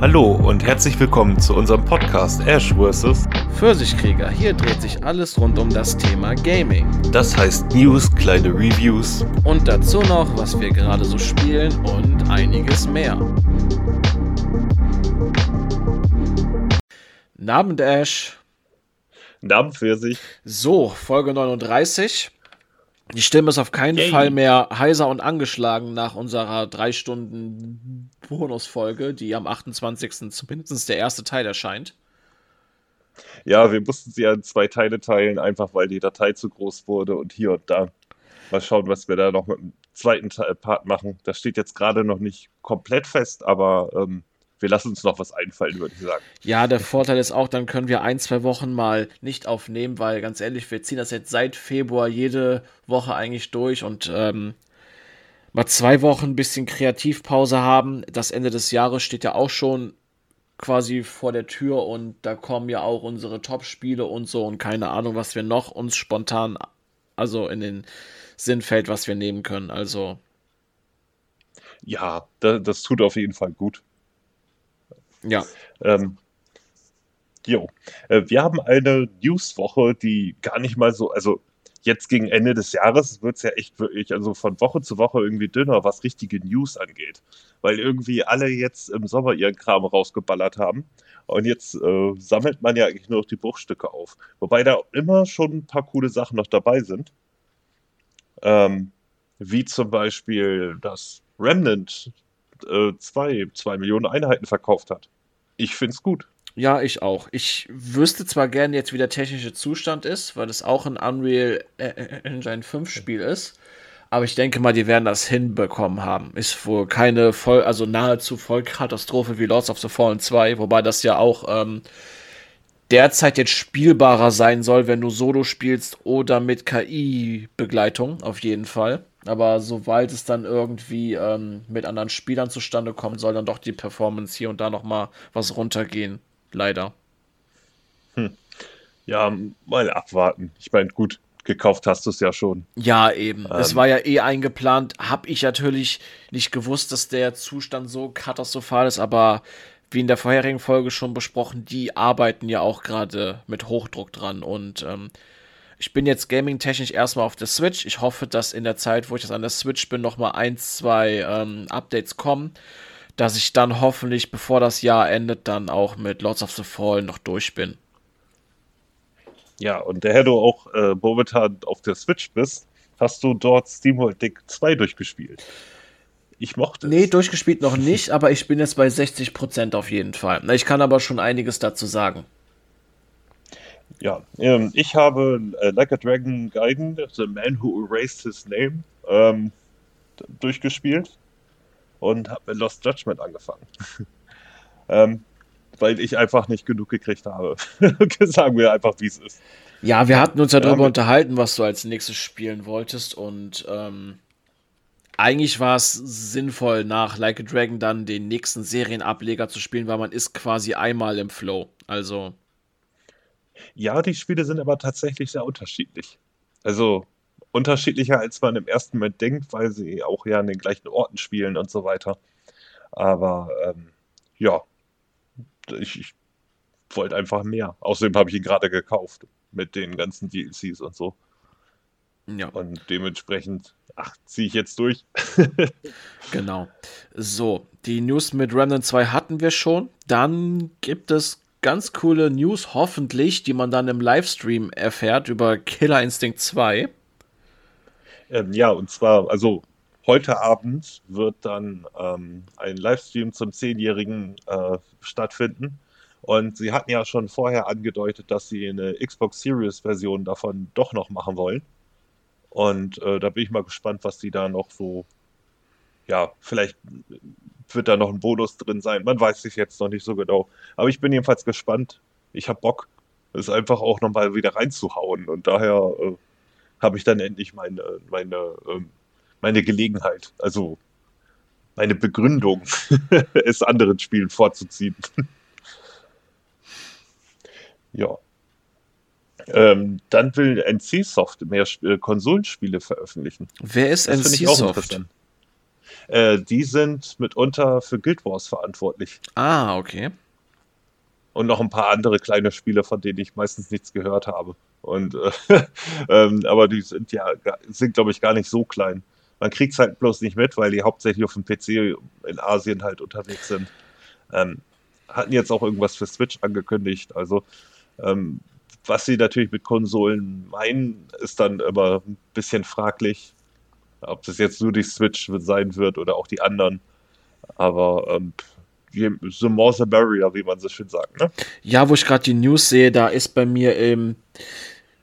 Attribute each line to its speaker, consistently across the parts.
Speaker 1: Hallo und herzlich willkommen zu unserem Podcast Ash vs.
Speaker 2: Pfirsichkrieger. Hier dreht sich alles rund um das Thema Gaming.
Speaker 1: Das heißt News, kleine Reviews
Speaker 2: Und dazu noch, was wir gerade so spielen und einiges mehr. Abend Ash.
Speaker 3: Namen für sich.
Speaker 2: So, Folge 39. Die Stimme ist auf keinen
Speaker 3: Yay.
Speaker 2: Fall mehr heiser und angeschlagen nach unserer drei Stunden Bonusfolge, die am 28. zumindest der erste Teil erscheint.
Speaker 3: Ja, wir mussten sie ja in zwei Teile teilen, einfach weil die Datei zu groß wurde und hier und da. Mal schauen, was wir da noch mit dem zweiten Teil Part machen. Das steht jetzt gerade noch nicht komplett fest, aber ähm, wir lassen uns noch was einfallen, würde ich sagen.
Speaker 2: Ja, der Vorteil ist auch, dann können wir ein, zwei Wochen mal nicht aufnehmen, weil ganz ehrlich, wir ziehen das jetzt seit Februar jede Woche eigentlich durch und ähm, mal zwei Wochen ein bisschen Kreativpause haben. Das Ende des Jahres steht ja auch schon quasi vor der Tür und da kommen ja auch unsere Top-Spiele und so und keine Ahnung, was wir noch uns spontan, also in den Sinn fällt, was wir nehmen können. Also,
Speaker 3: Ja, da, das tut auf jeden Fall gut.
Speaker 2: Ja.
Speaker 3: Ähm, jo, äh, wir haben eine Newswoche, die gar nicht mal so, also jetzt gegen Ende des Jahres wird es ja echt wirklich, also von Woche zu Woche irgendwie dünner, was richtige News angeht. Weil irgendwie alle jetzt im Sommer ihren Kram rausgeballert haben. Und jetzt äh, sammelt man ja eigentlich nur noch die Bruchstücke auf. Wobei da immer schon ein paar coole Sachen noch dabei sind. Ähm, wie zum Beispiel, dass Remnant äh, zwei, zwei Millionen Einheiten verkauft hat. Ich find's gut.
Speaker 2: Ja, ich auch. Ich wüsste zwar gerne jetzt, wie der technische Zustand ist, weil es auch ein Unreal äh, Engine 5 Spiel ist. Aber ich denke mal, die werden das hinbekommen haben. Ist wohl keine voll, also nahezu Vollkatastrophe wie Lords of the Fallen 2, wobei das ja auch ähm, derzeit jetzt spielbarer sein soll, wenn du Solo spielst oder mit KI-Begleitung, auf jeden Fall. Aber sobald es dann irgendwie ähm, mit anderen Spielern zustande kommt, soll dann doch die Performance hier und da nochmal was runtergehen. Leider.
Speaker 3: Ja, mal abwarten. Ich meine, gut, gekauft hast du es ja schon.
Speaker 2: Ja, eben. es
Speaker 3: Ähm.
Speaker 2: war ja eh eingeplant. Hab ich natürlich nicht gewusst, dass der Zustand so katastrophal ist, aber wie in der vorherigen Folge schon besprochen, die arbeiten ja auch gerade mit Hochdruck dran. Und ähm, ich bin jetzt gaming-technisch erstmal auf der Switch. Ich hoffe, dass in der Zeit, wo ich jetzt an der Switch bin, nochmal ein, zwei ähm, Updates kommen, dass ich dann hoffentlich, bevor das Jahr endet, dann auch mit Lords of the Fallen noch durch bin.
Speaker 3: Ja, und daher du auch äh, momentan auf der Switch bist, hast du dort SteamWorld Dick 2 durchgespielt. Ich mochte
Speaker 2: Nee,
Speaker 3: es.
Speaker 2: durchgespielt noch nicht, aber ich bin jetzt bei 60% auf jeden Fall. Ich kann aber schon einiges dazu sagen.
Speaker 3: Ja, ähm, ich habe äh, Like a Dragon Gaiden, The Man Who Erased His Name, ähm, durchgespielt und habe mit Lost Judgment angefangen. ähm, weil ich einfach nicht genug gekriegt habe. Sagen wir einfach, wie es ist.
Speaker 2: Ja, wir hatten uns ja darüber unterhalten, was du als nächstes spielen wolltest und ähm, eigentlich war es sinnvoll, nach Like a Dragon dann den nächsten Serienableger zu spielen, weil man ist quasi einmal im Flow. Also,
Speaker 3: Ja, die Spiele sind aber tatsächlich sehr unterschiedlich. Also unterschiedlicher, als man im ersten Moment denkt, weil sie auch ja an den gleichen Orten spielen und so weiter. Aber ähm, ja, ich, ich wollte einfach mehr. Außerdem habe ich ihn gerade gekauft mit den ganzen DLCs und so.
Speaker 2: ja.
Speaker 3: Und dementsprechend, ach, ziehe ich jetzt durch.
Speaker 2: Genau. So, die News mit Remnant 2 hatten wir schon. Dann gibt es ganz coole News, hoffentlich, die man dann im Livestream erfährt über Killer Instinct 2.
Speaker 3: Ähm, ja, und zwar, also heute Abend wird dann ähm, ein Livestream zum Zehnjährigen äh, stattfinden. Und sie hatten ja schon vorher angedeutet, dass sie eine Xbox Series Version davon doch noch machen wollen. Und äh, da bin ich mal gespannt, was die da noch so, ja, vielleicht wird da noch ein Bonus drin sein. Man weiß es jetzt noch nicht so genau. Aber ich bin jedenfalls gespannt. Ich habe Bock, es einfach auch nochmal wieder reinzuhauen. Und daher äh, habe ich dann endlich meine, meine, ähm, meine Gelegenheit, also meine Begründung, es anderen Spielen vorzuziehen. ja. Ähm, dann will NC Soft mehr Sp- äh, Konsolenspiele veröffentlichen.
Speaker 2: Wer ist
Speaker 3: Das finde ich auch
Speaker 2: NC Soft?
Speaker 3: Äh, die sind mitunter für Guild Wars verantwortlich.
Speaker 2: Ah, okay.
Speaker 3: Und noch ein paar andere kleine Spiele, von denen ich meistens nichts gehört habe. Und, äh, ähm, aber die sind ja, sind glaube ich gar nicht so klein. Man kriegt es halt bloß nicht mit, weil die hauptsächlich auf dem PC in Asien halt unterwegs sind. Ähm, hatten jetzt auch irgendwas für Switch angekündigt. Also ähm, was sie natürlich mit Konsolen meinen, ist dann immer ein bisschen fraglich. Ob das jetzt nur die Switch sein wird oder auch die anderen. Aber ähm, the more the merrier, wie man so schön sagt. Ne?
Speaker 2: Ja, wo ich gerade die News sehe, da ist bei mir im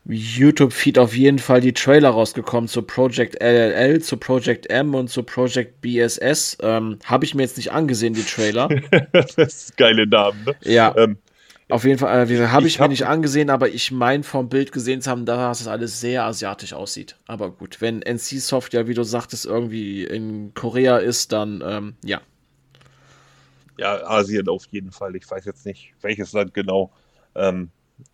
Speaker 2: YouTube-Feed auf jeden Fall die Trailer rausgekommen zu Project LLL, zu Project M und zu Project BSS. Ähm, Habe ich mir jetzt nicht angesehen, die Trailer.
Speaker 3: das ist geile Namen, ne?
Speaker 2: Ja. Ähm, auf jeden Fall, äh, habe ich, ich hab, mir nicht angesehen, aber ich meine vom Bild gesehen zu haben, dass das alles sehr asiatisch aussieht. Aber gut, wenn NC Soft ja, wie du sagtest, irgendwie in Korea ist, dann ähm, ja.
Speaker 3: Ja, Asien auf jeden Fall. Ich weiß jetzt nicht, welches Land genau. Ähm,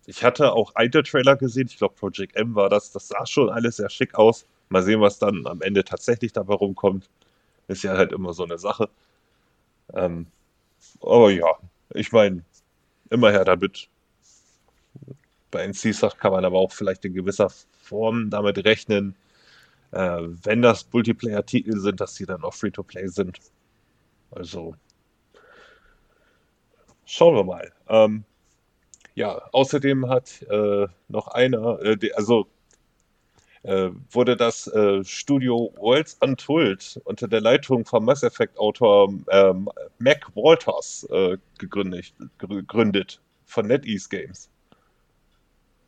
Speaker 3: ich hatte auch eine Trailer gesehen, ich glaube Project M war das. Das sah schon alles sehr schick aus. Mal sehen, was dann am Ende tatsächlich dabei rumkommt. Ist ja halt immer so eine Sache. Ähm, aber ja, ich meine, immer her damit. Bei NC-Sach kann man aber auch vielleicht in gewisser Form damit rechnen, äh, wenn das Multiplayer-Titel sind, dass sie dann auch Free-to-Play sind. Also, schauen wir mal. Ähm, ja, außerdem hat äh, noch einer, äh, also wurde das äh, Studio Worlds Untold unter der Leitung vom Mass Effect Autor ähm, Mac Walters äh, gegründet, gegründet von NetEase Games.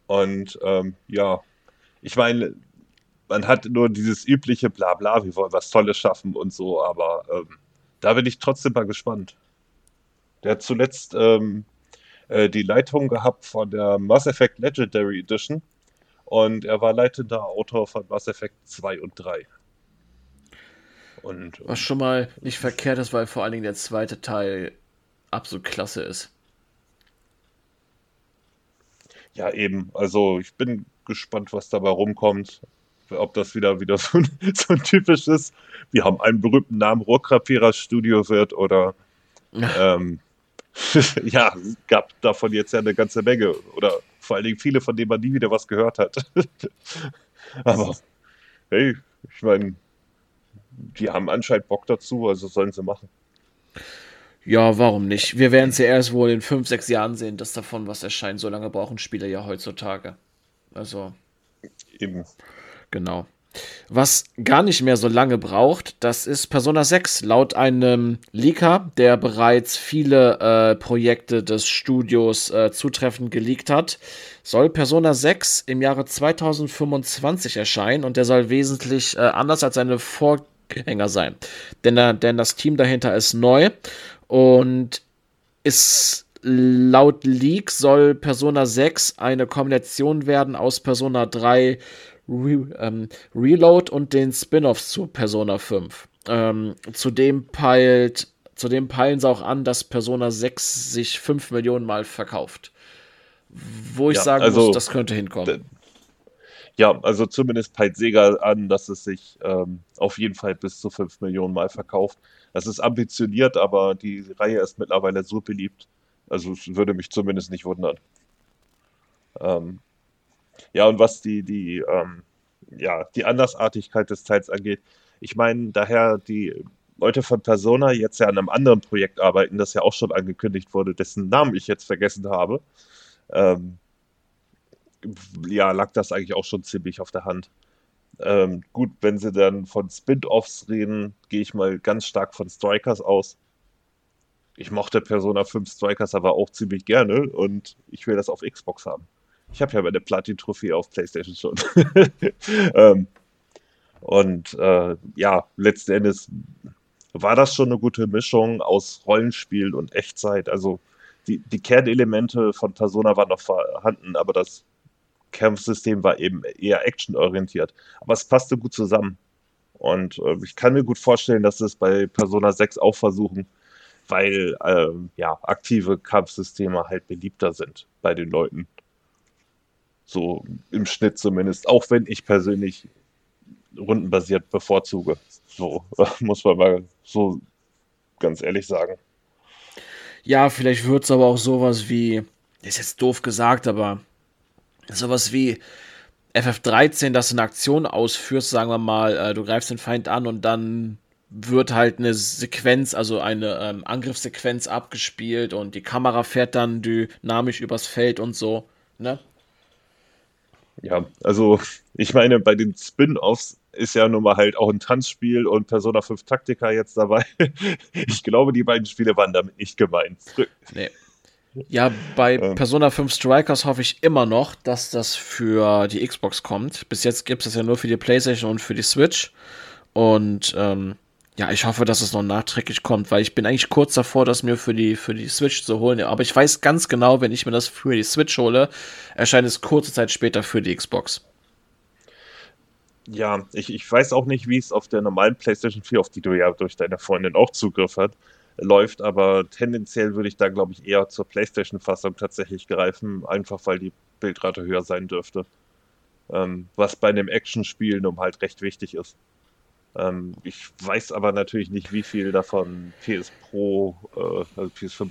Speaker 3: Und ähm, ja, ich meine, man hat nur dieses übliche Blabla, wir wollen was Tolles schaffen und so, aber ähm, da bin ich trotzdem mal gespannt. Der hat zuletzt ähm, äh, die Leitung gehabt von der Mass Effect Legendary Edition und er war leitender Autor von Mass Effect 2 und 3.
Speaker 2: Und, Was schon mal nicht verkehrt ist, weil vor allen Dingen der zweite Teil absolut klasse ist.
Speaker 3: Ja, eben. Also ich bin gespannt, was dabei rumkommt. Ob das wieder wieder so ein, so ein typisches, wir haben einen berühmten Namen Rohrkrapierer Studio wird oder ähm, ja, gab davon jetzt ja eine ganze Menge. Oder vor allen Dingen viele, von denen man nie wieder was gehört hat. Aber hey, ich meine, die haben anscheinend Bock dazu, also sollen sie machen.
Speaker 2: Ja, warum nicht? Wir werden es ja erst wohl in fünf, sechs Jahren sehen, dass davon was erscheint. So lange brauchen Spieler ja heutzutage. Also.
Speaker 3: Eben.
Speaker 2: Genau. Was gar nicht mehr so lange braucht, das ist Persona 6. Laut einem Leaker, der bereits viele äh, Projekte des Studios äh, zutreffend geleakt hat, soll Persona 6 im Jahre 2025 erscheinen und der soll wesentlich äh, anders als seine Vorgänger sein. Denn, äh, denn das Team dahinter ist neu und ist laut Leak soll Persona 6 eine Kombination werden aus Persona 3 Re ähm, Reload und den Spin-offs zu Persona 5. Ähm, zudem peilt, zudem peilen sie auch an, dass Persona 6 sich 5 Millionen Mal verkauft. Wo ich ja, sagen also, muss, das könnte hinkommen.
Speaker 3: Ja, also zumindest peilt Sega an, dass es sich ähm, auf jeden Fall bis zu 5 Millionen Mal verkauft. Das ist ambitioniert, aber die Reihe ist mittlerweile so beliebt. Also es würde mich zumindest nicht wundern. Ähm, ja, und was die, die, ähm, ja, die Andersartigkeit des Teils angeht, ich meine, daher die Leute von Persona jetzt ja an einem anderen Projekt arbeiten, das ja auch schon angekündigt wurde, dessen Namen ich jetzt vergessen habe, ähm, ja, lag das eigentlich auch schon ziemlich auf der Hand. Ähm, gut, wenn sie dann von Spin-Offs reden, gehe ich mal ganz stark von Strikers aus. Ich mochte Persona 5 Strikers aber auch ziemlich gerne und ich will das auf Xbox haben. Ich habe ja meine Platin-Trophäe auf PlayStation schon. ähm, und äh, ja, letzten Endes war das schon eine gute Mischung aus Rollenspiel und Echtzeit. Also die, die Kernelemente von Persona waren noch vorhanden, aber das Kampfsystem war eben eher actionorientiert. Aber es passte gut zusammen. Und äh, ich kann mir gut vorstellen, dass sie es bei Persona 6 auch versuchen, weil äh, ja, aktive Kampfsysteme halt beliebter sind bei den Leuten. So im Schnitt zumindest. Auch wenn ich persönlich rundenbasiert bevorzuge. So muss man mal so ganz ehrlich sagen.
Speaker 2: Ja, vielleicht wird es aber auch sowas wie, ist jetzt doof gesagt, aber sowas wie FF13, dass du eine Aktion ausführst, sagen wir mal, äh, du greifst den Feind an und dann wird halt eine Sequenz, also eine ähm, Angriffssequenz abgespielt und die Kamera fährt dann dynamisch übers Feld und so, ne?
Speaker 3: Ja, also ich meine, bei den Spin-Offs ist ja nun mal halt auch ein Tanzspiel und Persona 5 Taktika jetzt dabei. Ich glaube, die beiden Spiele waren damit nicht gemeint.
Speaker 2: Nee. Ja, bei ähm. Persona 5 Strikers hoffe ich immer noch, dass das für die Xbox kommt. Bis jetzt gibt es das ja nur für die PlayStation und für die Switch. Und ähm, ja, ich hoffe, dass es noch nachträglich kommt, weil ich bin eigentlich kurz davor, das mir für die, für die Switch zu holen. Aber ich weiß ganz genau, wenn ich mir das für die Switch hole, erscheint es kurze Zeit später für die Xbox.
Speaker 3: Ja, ich, ich weiß auch nicht, wie es auf der normalen PlayStation 4, auf die du ja durch deine Freundin auch Zugriff hast, läuft, aber tendenziell würde ich da, glaube ich, eher zur PlayStation-Fassung tatsächlich greifen, einfach weil die Bildrate höher sein dürfte. Ähm, was bei einem Actionspiel nun halt recht wichtig ist. Ähm, ich weiß aber natürlich nicht, wie viel davon PS Pro, äh, also PS5,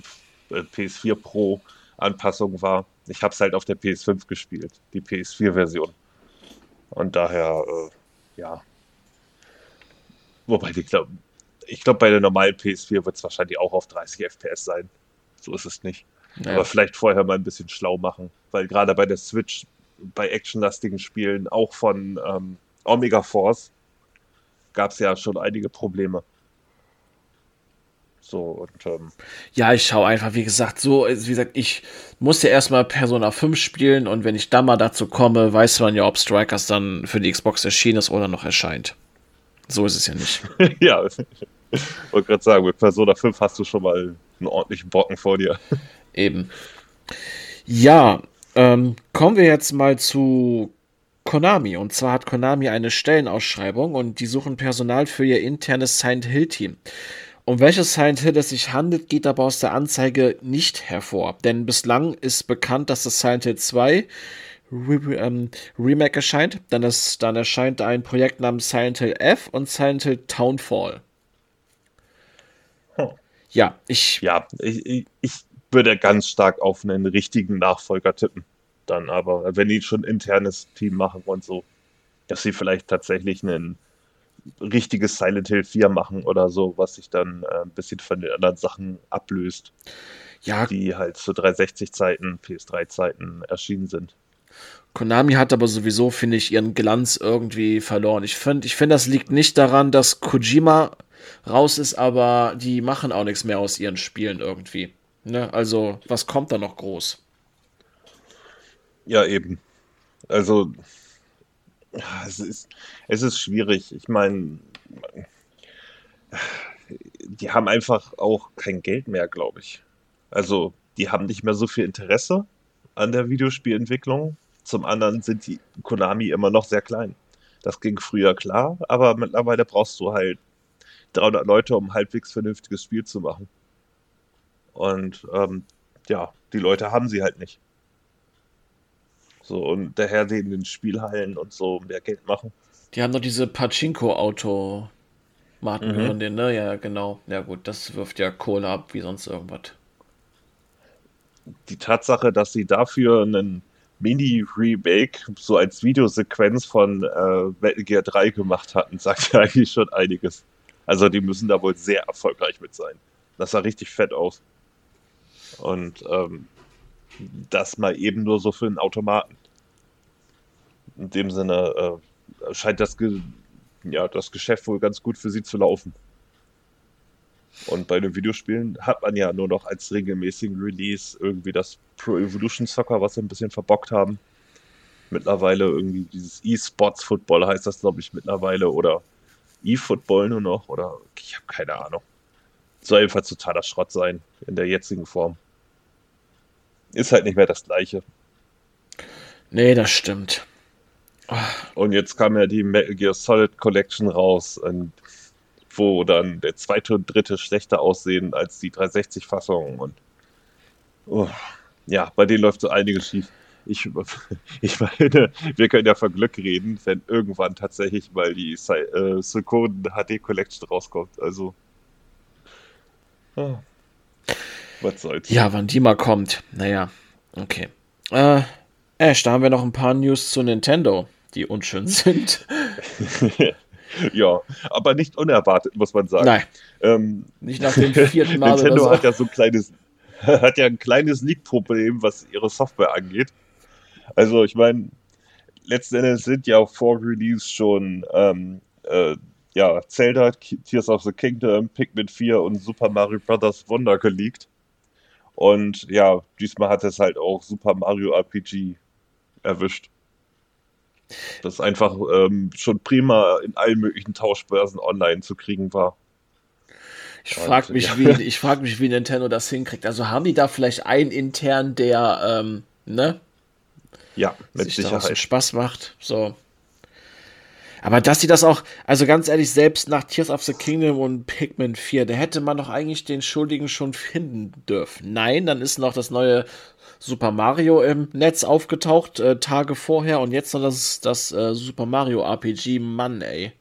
Speaker 3: äh, PS4 Pro Anpassung war. Ich habe es halt auf der PS5 gespielt, die PS4-Version. Und daher, äh, ja. Wobei, ich glaube, ich glaube, bei der normalen PS4 wird es wahrscheinlich auch auf 30 FPS sein. So ist es nicht. Naja. Aber vielleicht vorher mal ein bisschen schlau machen, weil gerade bei der Switch, bei actionlastigen Spielen, auch von ähm, Omega Force, gab es ja schon einige Probleme. So, und, ähm,
Speaker 2: ja, ich schaue einfach, wie gesagt, so, wie gesagt, ich muss ja erstmal Persona 5 spielen und wenn ich dann mal dazu komme, weiß man ja, ob Strikers dann für die Xbox erschienen ist oder noch erscheint. So ist es ja nicht.
Speaker 3: ja, ich wollte gerade sagen, mit Persona 5 hast du schon mal einen ordentlichen Brocken vor dir.
Speaker 2: Eben. Ja, ähm, kommen wir jetzt mal zu Konami. Und zwar hat Konami eine Stellenausschreibung und die suchen Personal für ihr internes Silent Hill Team. Um welches Silent Hill es sich handelt, geht aber aus der Anzeige nicht hervor. Denn bislang ist bekannt, dass das Silent Hill 2 Re ähm, Remake erscheint. Dann, ist, dann erscheint ein Projekt namens Silent Hill F und Silent Hill Townfall.
Speaker 3: Ja, ich. Ja, ich, ich würde ganz stark auf einen richtigen Nachfolger tippen dann aber, wenn die schon internes Team machen und so, dass sie vielleicht tatsächlich ein richtiges Silent Hill 4 machen oder so, was sich dann äh, ein bisschen von den anderen Sachen ablöst. Ja. Die halt zu 360-Zeiten, PS3-Zeiten erschienen sind.
Speaker 2: Konami hat aber sowieso, finde ich, ihren Glanz irgendwie verloren. Ich finde, ich find, das liegt nicht daran, dass Kojima raus ist, aber die machen auch nichts mehr aus ihren Spielen irgendwie. Ne? Also, was kommt da noch groß?
Speaker 3: Ja, eben. Also, es ist, es ist schwierig. Ich meine, die haben einfach auch kein Geld mehr, glaube ich. Also, die haben nicht mehr so viel Interesse an der Videospielentwicklung. Zum anderen sind die Konami immer noch sehr klein. Das ging früher klar, aber mittlerweile brauchst du halt 300 Leute, um ein halbwegs vernünftiges Spiel zu machen. Und ähm, ja, die Leute haben sie halt nicht. So, und daher in den Spielhallen und so mehr Geld machen.
Speaker 2: Die haben doch diese Pachinko-Automaten mhm. gehören denen, ne? Ja, genau. Ja, gut, das wirft ja Kohle ab wie sonst irgendwas.
Speaker 3: Die Tatsache, dass sie dafür einen Mini-Remake so als Videosequenz von äh, Metal Gear 3 gemacht hatten, sagt ja eigentlich schon einiges. Also die müssen da wohl sehr erfolgreich mit sein. Das sah richtig fett aus. Und ähm, das mal eben nur so für einen Automaten in dem Sinne äh, scheint das, Ge ja, das Geschäft wohl ganz gut für sie zu laufen. Und bei den Videospielen hat man ja nur noch als regelmäßigen Release irgendwie das Pro Evolution Soccer, was sie ein bisschen verbockt haben. Mittlerweile irgendwie dieses E-Sports Football heißt das, glaube ich, mittlerweile. Oder E-Football nur noch. Oder ich habe keine Ahnung. Soll jedenfalls totaler Schrott sein in der jetzigen Form. Ist halt nicht mehr das gleiche.
Speaker 2: Nee, das stimmt.
Speaker 3: Und jetzt kam ja die Metal Gear Solid Collection raus, und wo dann der zweite und dritte schlechter aussehen als die 360-Fassung. Und oh, ja, bei denen läuft so einiges schief. ich, ich meine, wir können ja von Glück reden, wenn irgendwann tatsächlich mal die äh, Suikoden HD Collection rauskommt. Also.
Speaker 2: Oh, was soll's. Ja, wann die mal kommt. Naja, okay. Äh, Ash, da haben wir noch ein paar News zu Nintendo, die unschön sind.
Speaker 3: ja, aber nicht unerwartet, muss man sagen.
Speaker 2: Nein. Ähm, nicht nach dem vierten Mal.
Speaker 3: Nintendo so. hat ja so ein kleines, hat ja ein kleines Leak-Problem, was ihre Software angeht. Also, ich meine, letzten Endes sind ja vor Release schon ähm, äh, ja, Zelda, Tears of the Kingdom, Pikmin 4 und Super Mario Bros. Wonder geleakt. Und ja, diesmal hat es halt auch Super Mario RPG erwischt. Das einfach ähm, schon prima in allen möglichen Tauschbörsen online zu kriegen war.
Speaker 2: Ich frage mich, ja. wie, frag mich, wie Nintendo das hinkriegt. Also haben die da vielleicht einen intern, der, ähm, ne?
Speaker 3: Ja,
Speaker 2: mit sich Sicherheit. Spaß macht. So. Aber dass sie das auch, also ganz ehrlich, selbst nach Tears of the Kingdom und Pikmin 4, da hätte man doch eigentlich den Schuldigen schon finden dürfen. Nein, dann ist noch das neue Super Mario im Netz aufgetaucht, äh, Tage vorher, und jetzt noch das, das äh, Super Mario RPG. Mann, ey.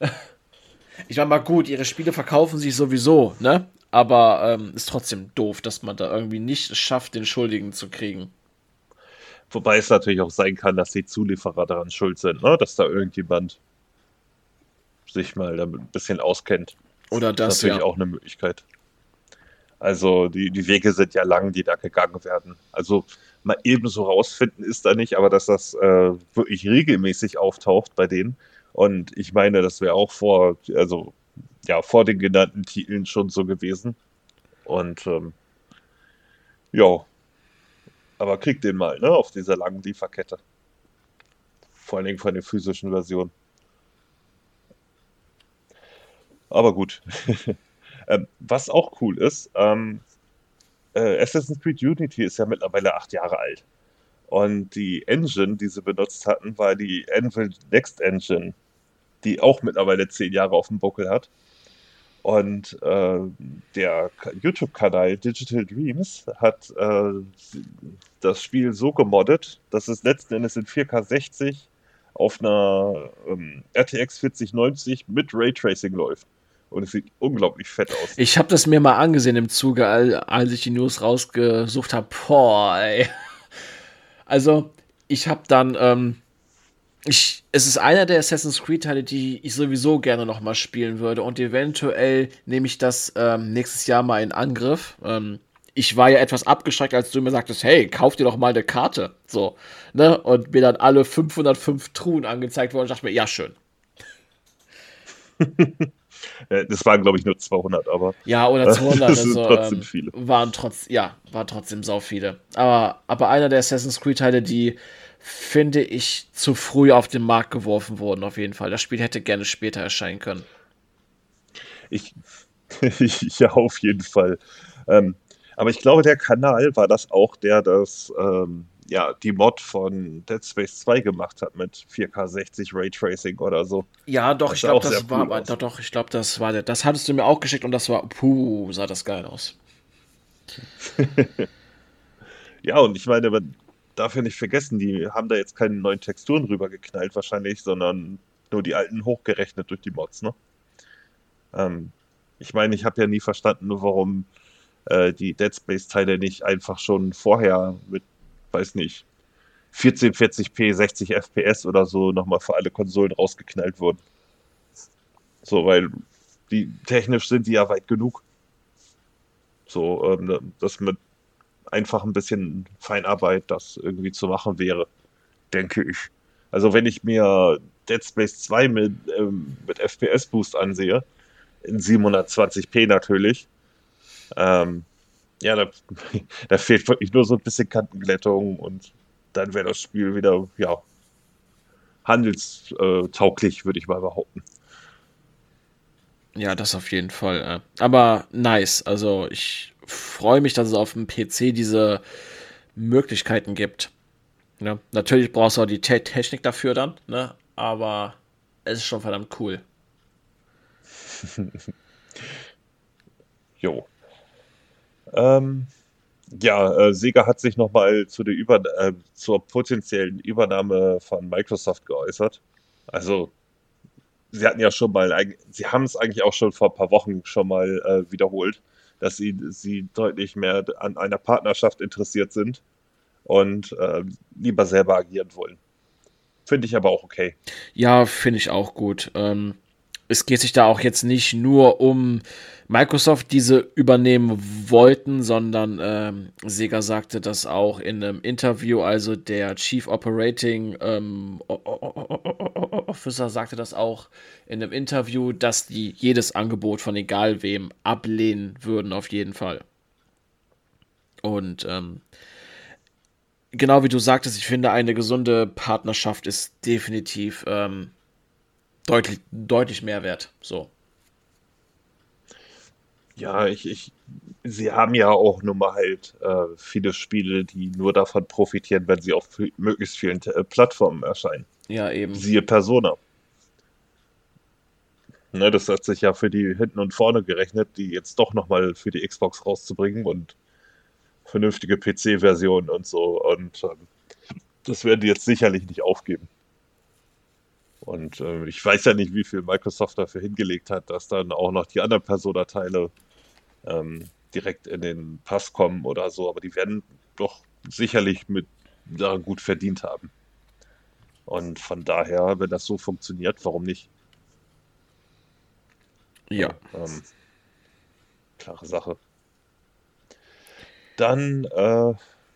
Speaker 2: ich meine mal gut, ihre Spiele verkaufen sich sowieso, ne? Aber ähm, ist trotzdem doof, dass man da irgendwie nicht schafft, den Schuldigen zu kriegen.
Speaker 3: Wobei es natürlich auch sein kann, dass die Zulieferer daran schuld sind, ne? dass da irgendjemand sich mal damit ein bisschen auskennt.
Speaker 2: Oder das, das ist natürlich
Speaker 3: ja. auch eine Möglichkeit. Also die, die Wege sind ja lang, die da gegangen werden. Also mal ebenso rausfinden ist da nicht, aber dass das äh, wirklich regelmäßig auftaucht bei denen. Und ich meine, das wäre auch vor, also ja, vor den genannten Titeln schon so gewesen. Und ähm, ja, aber krieg den mal, ne, auf dieser langen Lieferkette. Vor allen Dingen von der physischen Version. Aber gut. ähm, was auch cool ist, ähm, äh, Assassin's Creed Unity ist ja mittlerweile acht Jahre alt. Und die Engine, die sie benutzt hatten, war die Anvil Next Engine, die auch mittlerweile zehn Jahre auf dem Buckel hat. Und äh, der YouTube-Kanal Digital Dreams hat äh, das Spiel so gemoddet, dass es letzten Endes in 4K 60 auf einer ähm, RTX 4090 mit Raytracing läuft. Und es sieht unglaublich fett aus.
Speaker 2: Ich habe das mir mal angesehen im Zuge, als ich die News rausgesucht habe. Boah, ey. Also, ich habe dann ähm, ich, es ist einer der Assassin's Creed-Teile, die ich sowieso gerne nochmal spielen würde. Und eventuell nehme ich das ähm, nächstes Jahr mal in Angriff. Ähm, ich war ja etwas abgeschreckt, als du mir sagtest, hey, kauf dir doch mal eine Karte. So, ne? Und mir dann alle 505 Truhen angezeigt wurden und dachte mir, ja, schön.
Speaker 3: das waren, glaube ich, nur 200, aber.
Speaker 2: Ja, oder 200. das sind also, trotzdem ähm, viele. Waren trotz, ja, war trotzdem sau viele. Aber, aber einer der Assassin's Creed-Teile, die finde ich, zu früh auf den Markt geworfen wurden, auf jeden Fall. Das Spiel hätte gerne später erscheinen können.
Speaker 3: Ich, ja, auf jeden Fall. Ähm, aber ich glaube, der Kanal war das auch, der das, ähm, ja, die Mod von Dead Space 2 gemacht hat mit 4K 60 Raytracing oder so.
Speaker 2: Ja, doch, das ich glaube, das war, cool doch, doch, ich glaube, das war der. Das hattest du mir auch geschickt und das war, puh, sah das geil aus.
Speaker 3: ja, und ich meine, darf ja nicht vergessen, die haben da jetzt keine neuen Texturen rübergeknallt wahrscheinlich, sondern nur die alten hochgerechnet durch die Mods, ne? Ähm, ich meine, ich habe ja nie verstanden, warum äh, die Dead Space-Teile nicht einfach schon vorher mit, weiß nicht, 1440p, 60 FPS oder so nochmal für alle Konsolen rausgeknallt wurden. So, weil die technisch sind die ja weit genug. So, ähm, das mit einfach ein bisschen Feinarbeit das irgendwie zu machen wäre, denke ich. Also wenn ich mir Dead Space 2 mit, ähm, mit FPS-Boost ansehe, in 720p natürlich, ähm, ja, da, da, fehlt wirklich nur so ein bisschen Kantenglättung und dann wäre das Spiel wieder, ja, handelstauglich, würde ich mal behaupten.
Speaker 2: Ja, das auf jeden Fall. Aber nice. Also ich freue mich, dass es auf dem PC diese Möglichkeiten gibt. Ja, natürlich brauchst du auch die Te Technik dafür dann, ne? aber es ist schon verdammt cool.
Speaker 3: jo. Ähm, Ja, äh, Sega hat sich nochmal zu der Über äh, zur potenziellen Übernahme von Microsoft geäußert. Also, sie hatten ja schon mal, sie haben es eigentlich auch schon vor ein paar Wochen schon mal äh, wiederholt, dass sie, sie deutlich mehr an einer Partnerschaft interessiert sind und äh, lieber selber agieren wollen. Finde ich aber auch okay.
Speaker 2: Ja, finde ich auch gut. Ähm, es geht sich da auch jetzt nicht nur um Microsoft, diese übernehmen wollten, sondern ähm, Sega sagte das auch in einem Interview. Also der Chief Operating ähm, Officer sagte das auch in einem Interview, dass die jedes Angebot von egal wem ablehnen würden, auf jeden Fall. Und ähm, genau wie du sagtest, ich finde, eine gesunde Partnerschaft ist definitiv ähm, deutlich, deutlich mehr wert. So.
Speaker 3: Ja, ich, ich, sie haben ja auch nun mal halt äh, viele Spiele, die nur davon profitieren, wenn sie auf möglichst vielen äh, Plattformen erscheinen.
Speaker 2: Ja, eben.
Speaker 3: Siehe Persona. Ne, das hat sich ja für die hinten und vorne gerechnet, die jetzt doch nochmal für die Xbox rauszubringen und vernünftige PC-Versionen und so. Und ähm, das werden die jetzt sicherlich nicht aufgeben. Und äh, ich weiß ja nicht, wie viel Microsoft dafür hingelegt hat, dass dann auch noch die anderen Persona-Teile ähm, direkt in den Pass kommen oder so, aber die werden doch sicherlich mit daran gut verdient haben. Und von daher, wenn das so funktioniert, warum nicht?
Speaker 2: Ja.
Speaker 3: Ähm, klare Sache. Dann, äh,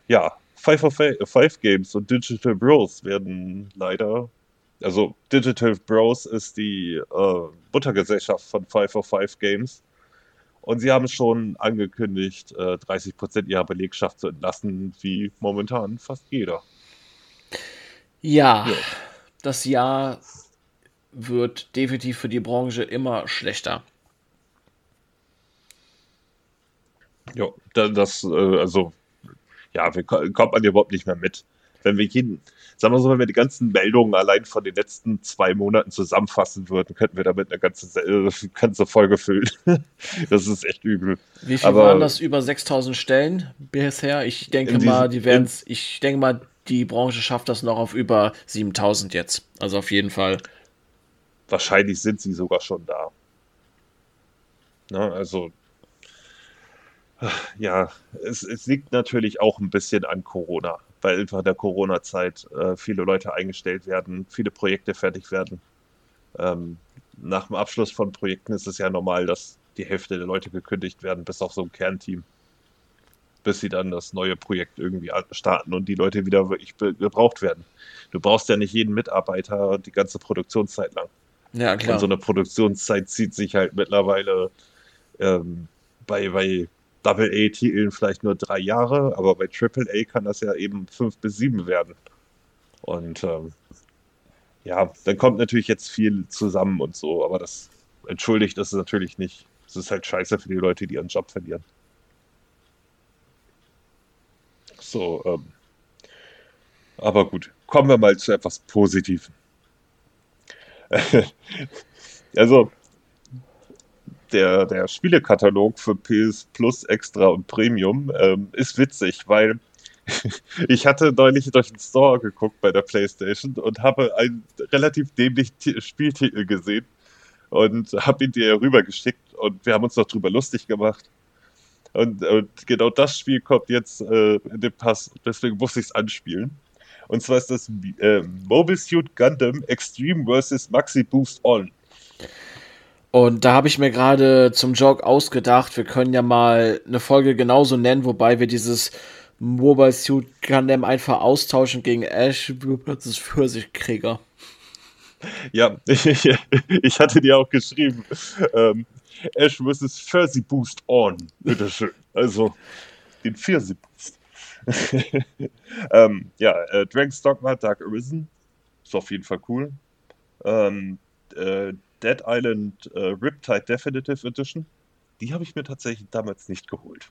Speaker 3: ja, Five, of Five Games und Digital Bros werden leider also Digital Bros ist die äh, Muttergesellschaft von 505 Games. Und sie haben schon angekündigt, äh, 30% ihrer Belegschaft zu entlassen, wie momentan fast jeder.
Speaker 2: Ja, ja, das Jahr wird definitiv für die Branche immer schlechter.
Speaker 3: Ja, das, äh, also, ja, wir kommt man überhaupt nicht mehr mit. Wenn wir jeden, sagen wir so, wenn wir die ganzen Meldungen allein von den letzten zwei Monaten zusammenfassen würden, könnten wir damit eine ganze, äh, ganze Folge füllen. das ist echt übel.
Speaker 2: Wie viel Aber waren das? Über 6000 Stellen bisher? Ich denke mal, die werden ich denke mal, die Branche schafft das noch auf über 7000 jetzt. Also auf jeden Fall.
Speaker 3: Wahrscheinlich sind sie sogar schon da. Na, also ja, es, es, liegt natürlich auch ein bisschen an Corona weil einfach in der Corona-Zeit äh, viele Leute eingestellt werden, viele Projekte fertig werden. Ähm, nach dem Abschluss von Projekten ist es ja normal, dass die Hälfte der Leute gekündigt werden, bis auf so ein Kernteam. Bis sie dann das neue Projekt irgendwie starten und die Leute wieder wirklich gebraucht werden. Du brauchst ja nicht jeden Mitarbeiter die ganze Produktionszeit lang.
Speaker 2: Ja, klar.
Speaker 3: Und so eine Produktionszeit zieht sich halt mittlerweile ähm, bei, bei Double-A-Titeln vielleicht nur drei Jahre, aber bei Triple A kann das ja eben fünf bis sieben werden. Und ähm, ja, dann kommt natürlich jetzt viel zusammen und so, aber das entschuldigt das natürlich nicht. Es ist halt scheiße für die Leute, die ihren Job verlieren. So, ähm, aber gut, kommen wir mal zu etwas Positivem. also, der, der Spielekatalog für PS Plus Extra und Premium ähm, ist witzig, weil ich hatte neulich durch den Store geguckt bei der PlayStation und habe einen relativ dämlichen Spieltitel gesehen und habe ihn dir rübergeschickt und wir haben uns noch drüber lustig gemacht. Und, und genau das Spiel kommt jetzt äh, in den Pass, deswegen muss ich es anspielen. Und zwar ist das äh, Mobile Suit Gundam Extreme vs. Maxi Boost On.
Speaker 2: Und da habe ich mir gerade zum Joke ausgedacht, wir können ja mal eine Folge genauso nennen, wobei wir dieses Mobile Suit Gundam einfach austauschen gegen Ash vs. Pfirsichkrieger.
Speaker 3: Ja, ich, ich, hatte dir auch geschrieben, ähm, Ash vs. Fuzzy Boost On, bitteschön. Also, den Pfirsich Boost. ähm, ja, äh, Dragon's Dogma Dark Arisen, ist auf jeden Fall cool. Ähm, äh, Dead Island äh, Riptide Definitive Edition. Die habe ich mir tatsächlich damals nicht geholt.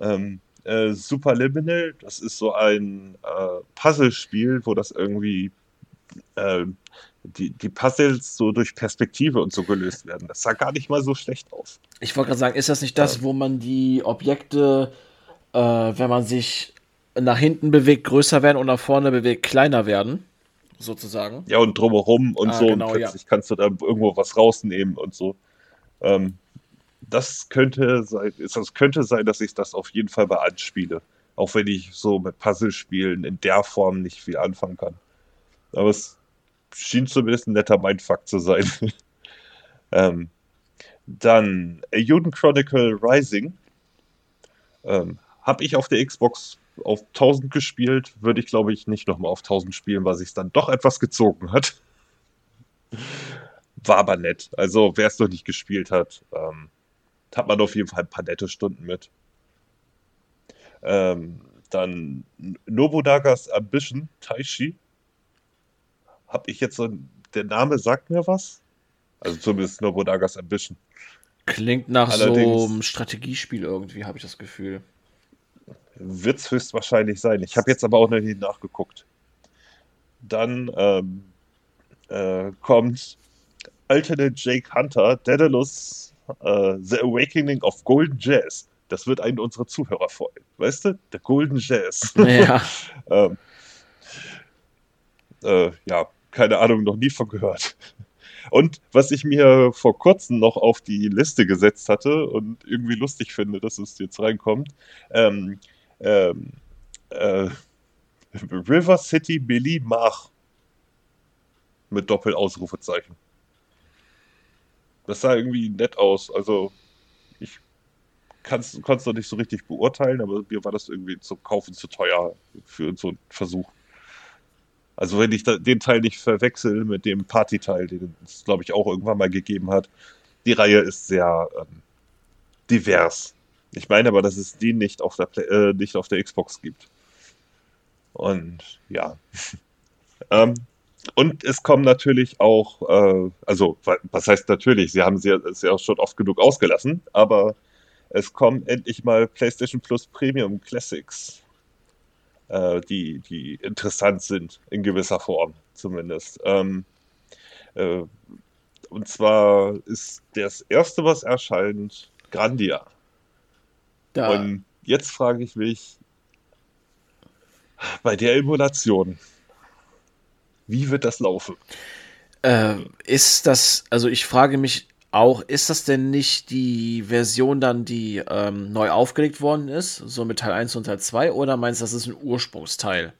Speaker 3: Ähm, äh, Superliminal, das ist so ein äh, Puzzlespiel, wo das irgendwie äh, die, die Puzzles so durch Perspektive und so gelöst werden. Das sah gar nicht mal so schlecht aus.
Speaker 2: Ich wollte gerade sagen, ist das nicht das, wo man die Objekte äh, wenn man sich nach hinten bewegt, größer werden und nach vorne bewegt, kleiner werden. Sozusagen.
Speaker 3: Ja, und drumherum und ah, so. Genau, und plötzlich ja. kannst du da irgendwo was rausnehmen und so. Ähm, das könnte sein, das könnte sein, dass ich das auf jeden Fall mal anspiele. Auch wenn ich so mit Puzzlespielen in der Form nicht viel anfangen kann. Aber es schien zumindest ein netter Mindfuck zu sein. ähm, dann A Juden Chronicle Rising. Ähm, Habe ich auf der Xbox auf 1000 gespielt, würde ich glaube ich nicht nochmal auf 1000 spielen, weil sich dann doch etwas gezogen hat. War aber nett. Also wer es noch nicht gespielt hat, ähm, hat man auf jeden Fall ein paar nette Stunden mit. Ähm, dann Nobunagas Ambition, Taishi. Hab ich jetzt so, der Name sagt mir was? Also zumindest Nobunagas Ambition.
Speaker 2: Klingt nach Allerdings, so einem Strategiespiel irgendwie, habe ich das Gefühl.
Speaker 3: Wird es höchstwahrscheinlich sein. Ich habe jetzt aber auch noch nicht nachgeguckt. Dann ähm, äh, kommt Alternate Jake Hunter, Daedalus, uh, The Awakening of Golden Jazz. Das wird einen unserer Zuhörer freuen. Weißt du? Der Golden Jazz.
Speaker 2: Ja.
Speaker 3: ähm, äh, ja, keine Ahnung, noch nie von gehört. Und was ich mir vor kurzem noch auf die Liste gesetzt hatte und irgendwie lustig finde, dass es jetzt reinkommt, ähm, ähm, äh, River City Billy Mach mit Doppelausrufezeichen. Das sah irgendwie nett aus. Also, ich konnte es noch nicht so richtig beurteilen, aber mir war das irgendwie zum Kaufen zu teuer für so einen Versuch. Also, wenn ich den Teil nicht verwechsel mit dem Party-Teil, den es, glaube ich, auch irgendwann mal gegeben hat, die Reihe ist sehr ähm, divers. Ich meine aber, dass es den nicht auf der, Play äh, nicht auf der Xbox gibt. Und ja. ähm, und es kommen natürlich auch, äh, also was heißt natürlich, sie haben es ja, auch schon oft genug ausgelassen, aber es kommen endlich mal PlayStation Plus Premium Classics, äh, die, die interessant sind, in gewisser Form zumindest. Ähm, äh, und zwar ist das erste, was erscheint, Grandia. Da. Und jetzt frage ich mich, bei der Emulation, wie wird das laufen?
Speaker 2: Äh, ist das, also ich frage mich auch, ist das denn nicht die Version dann, die ähm, neu aufgelegt worden ist, so mit Teil 1 und Teil 2, oder meinst du, das ist ein Ursprungsteil?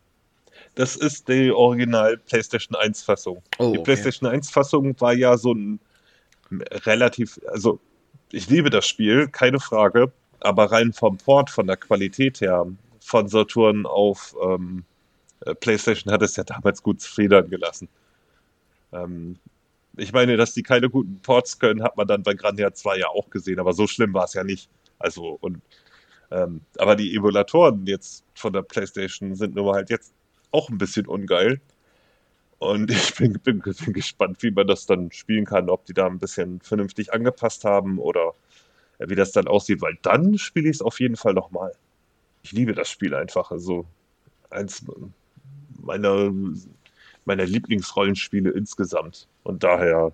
Speaker 3: Das ist die Original PlayStation 1 Fassung. Oh, die okay. PlayStation 1 Fassung war ja so ein relativ, also ich liebe das Spiel, keine Frage, aber rein vom Port, von der Qualität her, von Saturn auf ähm, äh, PlayStation hat es ja damals gut federn gelassen. Ähm, ich meine, dass die keine guten Ports können, hat man dann bei Grandia 2 ja auch gesehen, aber so schlimm war es ja nicht. Also, und, ähm, aber die Emulatoren jetzt von der PlayStation sind nur halt jetzt auch ein bisschen ungeil. Und ich bin, bin, bin, gespannt, wie man das dann spielen kann, ob die da ein bisschen vernünftig angepasst haben oder wie das dann aussieht, weil dann spiele ich es auf jeden Fall nochmal. Ich liebe das Spiel einfach. Also eins meiner, meiner Lieblingsrollenspiele insgesamt. Und daher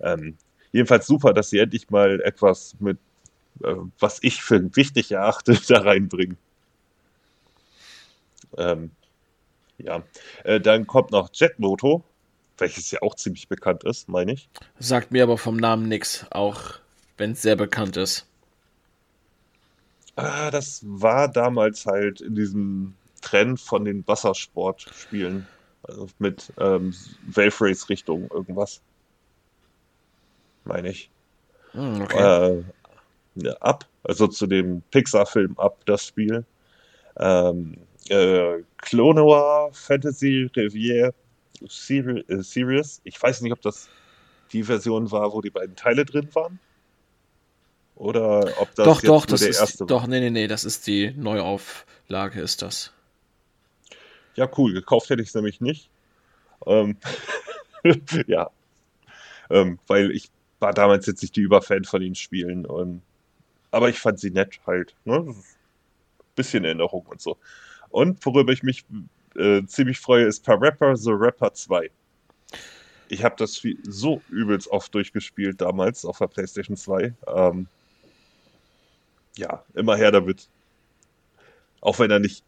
Speaker 3: ähm, jedenfalls super, dass sie endlich mal etwas mit, äh, was ich für wichtig erachte, da reinbringen. Ähm, ja, äh, dann kommt noch Jetmoto, welches ja auch ziemlich bekannt ist, meine ich.
Speaker 2: Sagt mir aber vom Namen nichts, auch wenn es sehr bekannt ist.
Speaker 3: Ah, das war damals halt in diesem Trend von den Wassersportspielen. Also mit ähm, Wave Race Richtung irgendwas. Meine ich.
Speaker 2: Hm, okay.
Speaker 3: Äh, ab, also zu dem Pixar-Film ab, das Spiel. Ähm, äh, Clonoa Fantasy Revier äh, Series. Ich weiß nicht, ob das die Version war, wo die beiden Teile drin waren. Oder ob das
Speaker 2: doch, doch, das ist, erste Doch, nee, nee, nee, das ist die Neuauflage, ist das.
Speaker 3: Ja, cool. Gekauft hätte ich es nämlich nicht. Ähm, ja. Ähm, weil ich war damals jetzt nicht die Überfan von den Spielen. Und, aber ich fand sie nett halt. Ne? Bisschen Erinnerung und so. Und worüber ich mich äh, ziemlich freue, ist Per Rapper The Rapper 2. Ich habe das Spiel so übelst oft durchgespielt damals auf der PlayStation 2. Ähm, ja, immer her damit. Auch wenn er nicht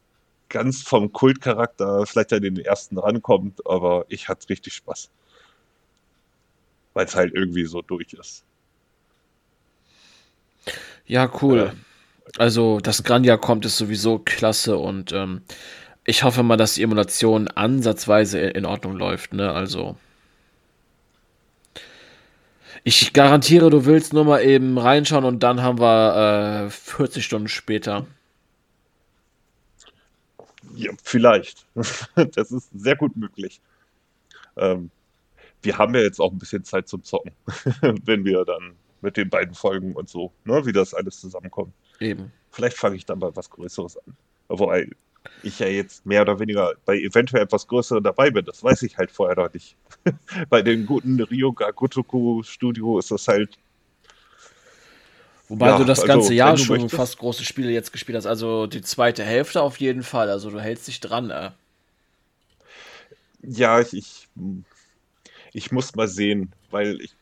Speaker 3: ganz vom Kultcharakter vielleicht an den ersten rankommt, aber ich hatte richtig Spaß. Weil es halt irgendwie so durch ist.
Speaker 2: Ja, cool. Also, dass Grandia kommt, ist sowieso klasse und ähm, ich hoffe mal, dass die Emulation ansatzweise in Ordnung läuft, ne? Also. Ich garantiere, du willst nur mal eben reinschauen und dann haben wir äh, 40 Stunden später.
Speaker 3: Ja, vielleicht. Das ist sehr gut möglich. Ähm, wir haben ja jetzt auch ein bisschen Zeit zum Zocken, wenn wir dann mit den beiden Folgen und so, ne, wie das alles zusammenkommt.
Speaker 2: Eben.
Speaker 3: Vielleicht fange ich dann bei was Größeres an. Wobei ich ja jetzt mehr oder weniger bei eventuell etwas Größeren dabei bin, das weiß ich halt vorher noch nicht. bei dem guten Ryoga Gotoku Studio ist das halt.
Speaker 2: Wobei ja, du das also, ganze Jahr schon möchtest. fast große Spiele jetzt gespielt hast, also die zweite Hälfte auf jeden Fall, also du hältst dich dran, äh.
Speaker 3: Ja, ich, ich, ich muss mal sehen, weil ich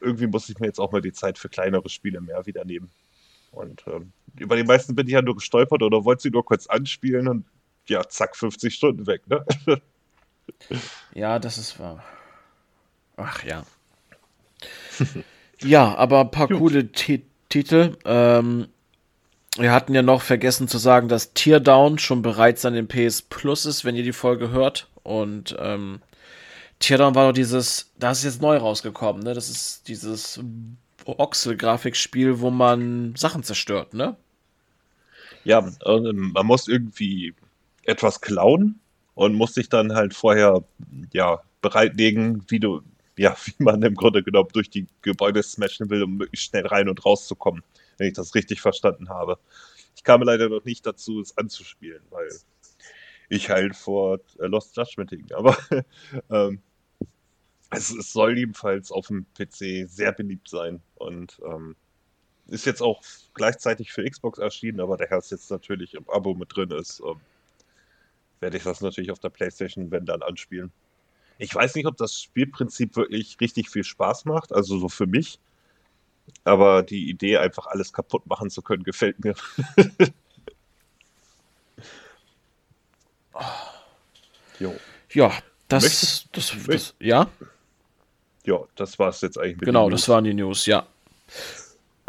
Speaker 3: irgendwie muss ich mir jetzt auch mal die Zeit für kleinere Spiele mehr wieder nehmen. Und ähm, über die meisten bin ich ja nur gestolpert oder wollte sie nur kurz anspielen und ja, zack, 50 Stunden weg, ne?
Speaker 2: ja, das ist wahr. Ach ja. ja, aber ein paar Gut. coole T Titel. Ähm, wir hatten ja noch vergessen zu sagen, dass Teardown schon bereits an den PS Plus ist, wenn ihr die Folge hört. Und ähm, Teardown war doch dieses, da ist jetzt neu rausgekommen, ne? Das ist dieses Voxel-Grafikspiel, wo man Sachen zerstört, ne?
Speaker 3: Ja, man muss irgendwie etwas klauen und muss sich dann halt vorher ja bereitlegen, wie du ja, wie man im Grunde genommen durch die Gebäude smashen will, um möglichst schnell rein und rauszukommen, wenn ich das richtig verstanden habe. Ich kam leider noch nicht dazu, es anzuspielen, weil ich halt vor äh, Lost Judgment hing. Aber ähm, es, es, soll jedenfalls auf dem PC sehr beliebt sein und ähm, ist jetzt auch gleichzeitig für Xbox erschienen, aber daher es jetzt natürlich im Abo mit drin ist, ähm, werde ich das natürlich auf der PlayStation, wenn dann, anspielen. Ich weiß nicht, ob das Spielprinzip wirklich richtig viel Spaß macht, also so für mich. Aber die Idee, einfach alles kaputt machen zu können, gefällt mir.
Speaker 2: jo. Ja, das, Möchtest, das, das, ja
Speaker 3: ja, das war es jetzt eigentlich.
Speaker 2: genau, das waren die News, ja.